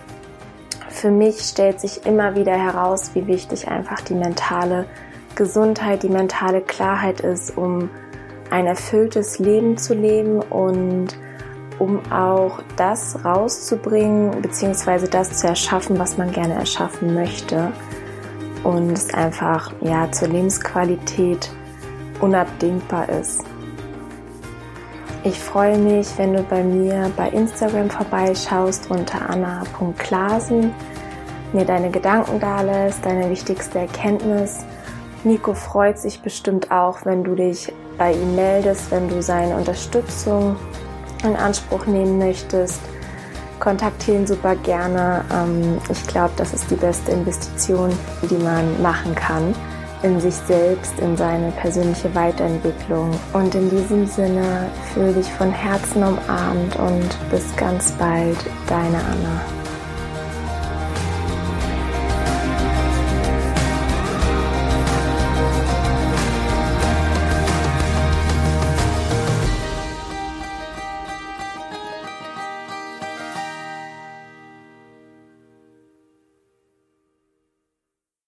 Für mich stellt sich immer wieder heraus, wie wichtig einfach die mentale Gesundheit, die mentale Klarheit ist, um ein erfülltes Leben zu leben und um auch das rauszubringen, beziehungsweise das zu erschaffen, was man gerne erschaffen möchte. Und es einfach ja zur Lebensqualität unabdingbar ist. Ich freue mich, wenn du bei mir bei Instagram vorbeischaust unter anna.klasen, mir deine Gedanken da lässt, deine wichtigste Erkenntnis Nico freut sich bestimmt auch, wenn du dich bei ihm meldest, wenn du seine Unterstützung in Anspruch nehmen möchtest. Kontaktiere ihn super gerne. Ähm, ich glaube, das ist die beste Investition, die man machen kann in sich selbst, in seine persönliche Weiterentwicklung. Und in diesem Sinne fühle dich von Herzen umarmt und bis ganz bald, deine Anna.